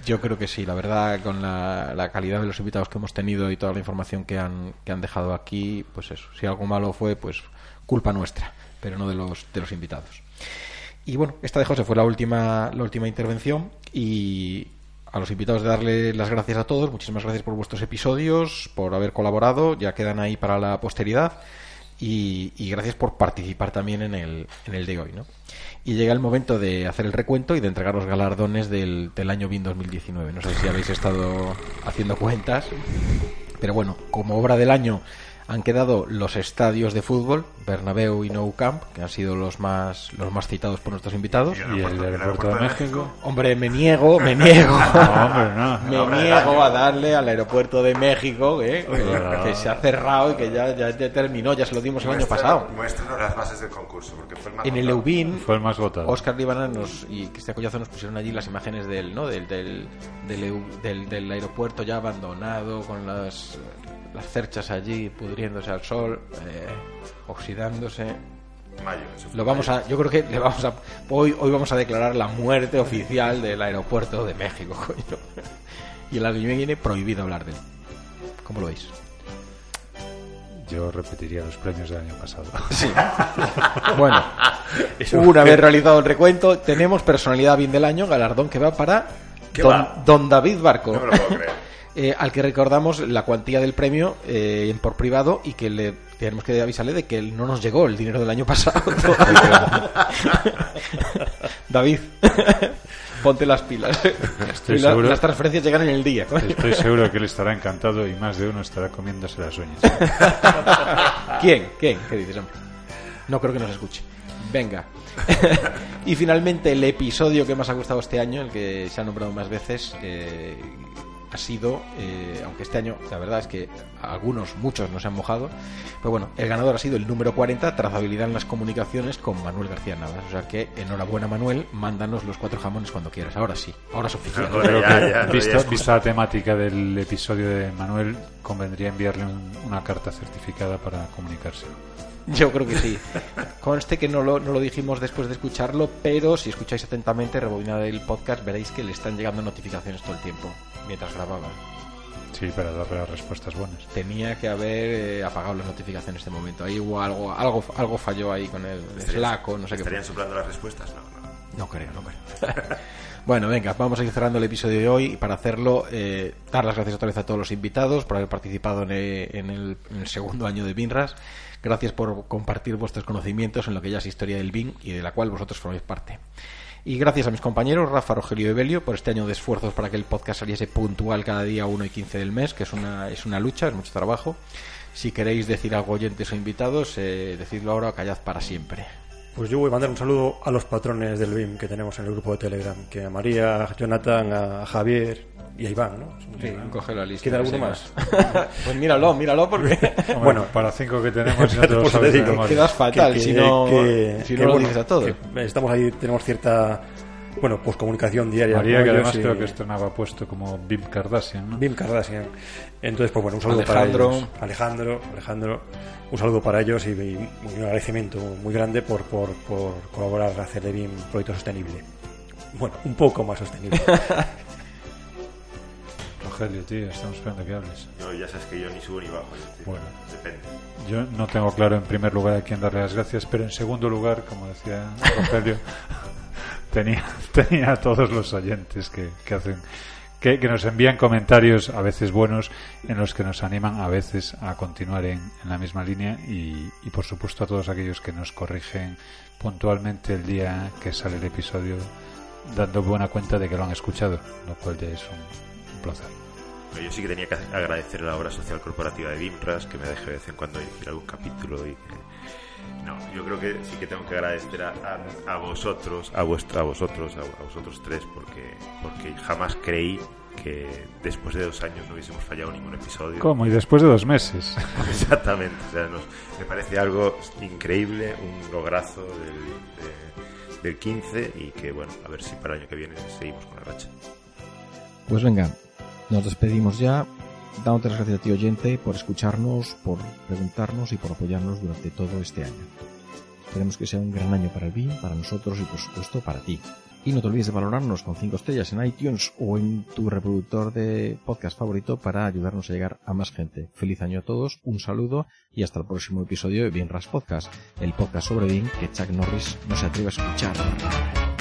yo creo que sí. La verdad, con la, la calidad de los invitados que hemos tenido y toda la información que han, que han dejado aquí, pues eso. Si algo malo fue, pues culpa nuestra, pero no de los, de los invitados. Y bueno, esta de José fue la última, la última intervención y a los invitados de darle las gracias a todos. Muchísimas gracias por vuestros episodios, por haber colaborado. Ya quedan ahí para la posteridad. Y, gracias por participar también en el, en el de hoy. ¿no? Y llega el momento de hacer el recuento y de entregar los galardones del, del año BIN 2019. No sé si habéis estado haciendo cuentas, pero bueno, como obra del año han quedado los estadios de fútbol, Bernabéu y Nou Camp, que han sido los más los más citados por nuestros invitados. Y el aeropuerto de México. Hombre, me niego, me niego. No, hombre, no. Me niego a darle al aeropuerto de México, ¿eh? que, se ha cerrado y que ya, ya, ya terminó, ya se lo dimos el año pasado. Muéstranos las bases del concurso, porque fue el más En el votado. Eubin, Fue el más votado. Oscar Líbana nos, y Cristian Collazo nos pusieron allí las imágenes del, ¿no? del, del, del- del aeropuerto ya abandonado, con las, las cerchas allí pudriéndose al sol, eh, oxidándose. Mayo, eso fue Lo vamos mayo. a, yo creo que le vamos a, hoy, hoy vamos a declarar la muerte oficial del aeropuerto de México, coño. Y el año que viene prohibido hablar de él. ¿Cómo lo veis? Yo repetiría los premios del año pasado. Sí. Bueno, una vez realizado el recuento, tenemos personalidad bien del año, galardón que va para ¿Qué don, va? don David Barco. No me lo puedo creer. Eh, al que recordamos la cuantía del premio eh, por privado y que le tenemos que avisarle de que no nos llegó el dinero del año pasado. David, ponte las pilas. Estoy la- seguro- las transferencias llegan en el día. coño. Estoy seguro que él estará encantado y más de uno estará comiéndose las uñas. ¿Quién? ¿Quién? ¿Qué dices, hombre? No creo que nos escuche. Venga. y finalmente el episodio que más ha gustado este año, el que se ha nombrado más veces, eh, ha sido, eh, aunque este año la verdad es que algunos, muchos no se han mojado, pero bueno, el ganador ha sido el número 40, trazabilidad en las comunicaciones con Manuel García Navas. O sea que enhorabuena Manuel, mándanos los cuatro jamones cuando quieras. Ahora sí, ahora es oficial. Creo ya, que, ya, excusa. vista la temática del episodio de Manuel, convendría enviarle un- una carta certificada para comunicarse. Yo creo que sí. Conste que no lo, no lo dijimos después de escucharlo, pero si escucháis atentamente, rebobinad el podcast, veréis que le están llegando notificaciones todo el tiempo mientras grababa. Sí, para darle las respuestas buenas. Tenía que haber eh, apagado las notificaciones de momento. Ahí hubo algo, algo, algo falló ahí con el Slack o no sé qué. ¿Estarían fue. soplando las respuestas? No, no. No creo, no creo. bueno, venga, vamos a ir cerrando el episodio de hoy y para hacerlo, eh, dar las gracias otra vez a todos los invitados por haber participado en el, en el- en el segundo año de Binras. Gracias por compartir vuestros conocimientos en lo que ya es historia del BIN y de la cual vosotros formáis parte. Y gracias a mis compañeros Rafa, Rogelio y Evelio por este año de esfuerzos para que el podcast saliese puntual cada día 1 y 15 del mes, que es una, es una lucha, es mucho trabajo. Si queréis decir algo oyentes o invitados, eh, decidlo ahora o callad para siempre. Pues yo voy a mandar un saludo a los patrones del BIM que tenemos en el grupo de Telegram, que a María, a Jonathan, a Javier y a Iván, ¿no? Sí, coge la lista. ¿Queda alguno Sí, más? pues míralo, míralo porque... bueno, para cinco que tenemos no te sabes te digo. Quedas fatal si no- si no lo dices a todos. Estamos ahí, tenemos cierta, bueno, pues comunicación diaria. María, que además y- creo que estrenaba puesto como Bim Kardashian, ¿no? Bim Kardashian. Entonces, pues bueno, un saludo Alejandro. para ellos. Alejandro, Alejandro, un saludo para ellos y, y un agradecimiento muy grande por, por, por colaborar a hacer de BIM un proyecto sostenible. Bueno, un poco más sostenible. Rogelio, tío, estamos esperando que hables. Yo ya sabes que yo ni subo ni bajo. tío. Bueno. Depende. Yo no tengo claro en primer lugar a quién darle las gracias, pero en segundo lugar, como decía Rogelio, tenía, tenía a todos los oyentes que, que hacen que, que nos envían comentarios a veces buenos en los que nos animan a veces a continuar en, en la misma línea y, y por supuesto a todos aquellos que nos corrigen puntualmente el día que sale el episodio dando buena cuenta de que lo han escuchado, lo cual ya es un, un placer. Yo sí que tenía que agradecer a la obra social corporativa de BIMRAS, que me deje de vez en cuando dirigir algún capítulo y que... No, yo creo que sí que tengo que agradecer a, a- a vosotros, a, vuestra, a vosotros, a, a vosotros tres, porque, porque jamás creí que después de dos años no hubiésemos fallado ningún episodio. ¿Cómo? Y después de dos meses. Exactamente, o sea, nos- me parece algo increíble, un lograzo del, de- del 15 y que bueno, a ver si para el año que viene seguimos con la racha. Pues venga, Nos despedimos ya, dándote las gracias a ti oyente por escucharnos, por preguntarnos y por apoyarnos durante todo este año. Esperemos que sea un gran año para el BIM, para nosotros y por supuesto para ti. Y no te olvides de valorarnos con 5 estrellas en iTunes o en tu reproductor de podcast favorito para ayudarnos a llegar a más gente. Feliz año a todos, un saludo y hasta el próximo episodio de Bien Ras Podcast, el podcast sobre BIM que Chuck Norris no se atreve a escuchar.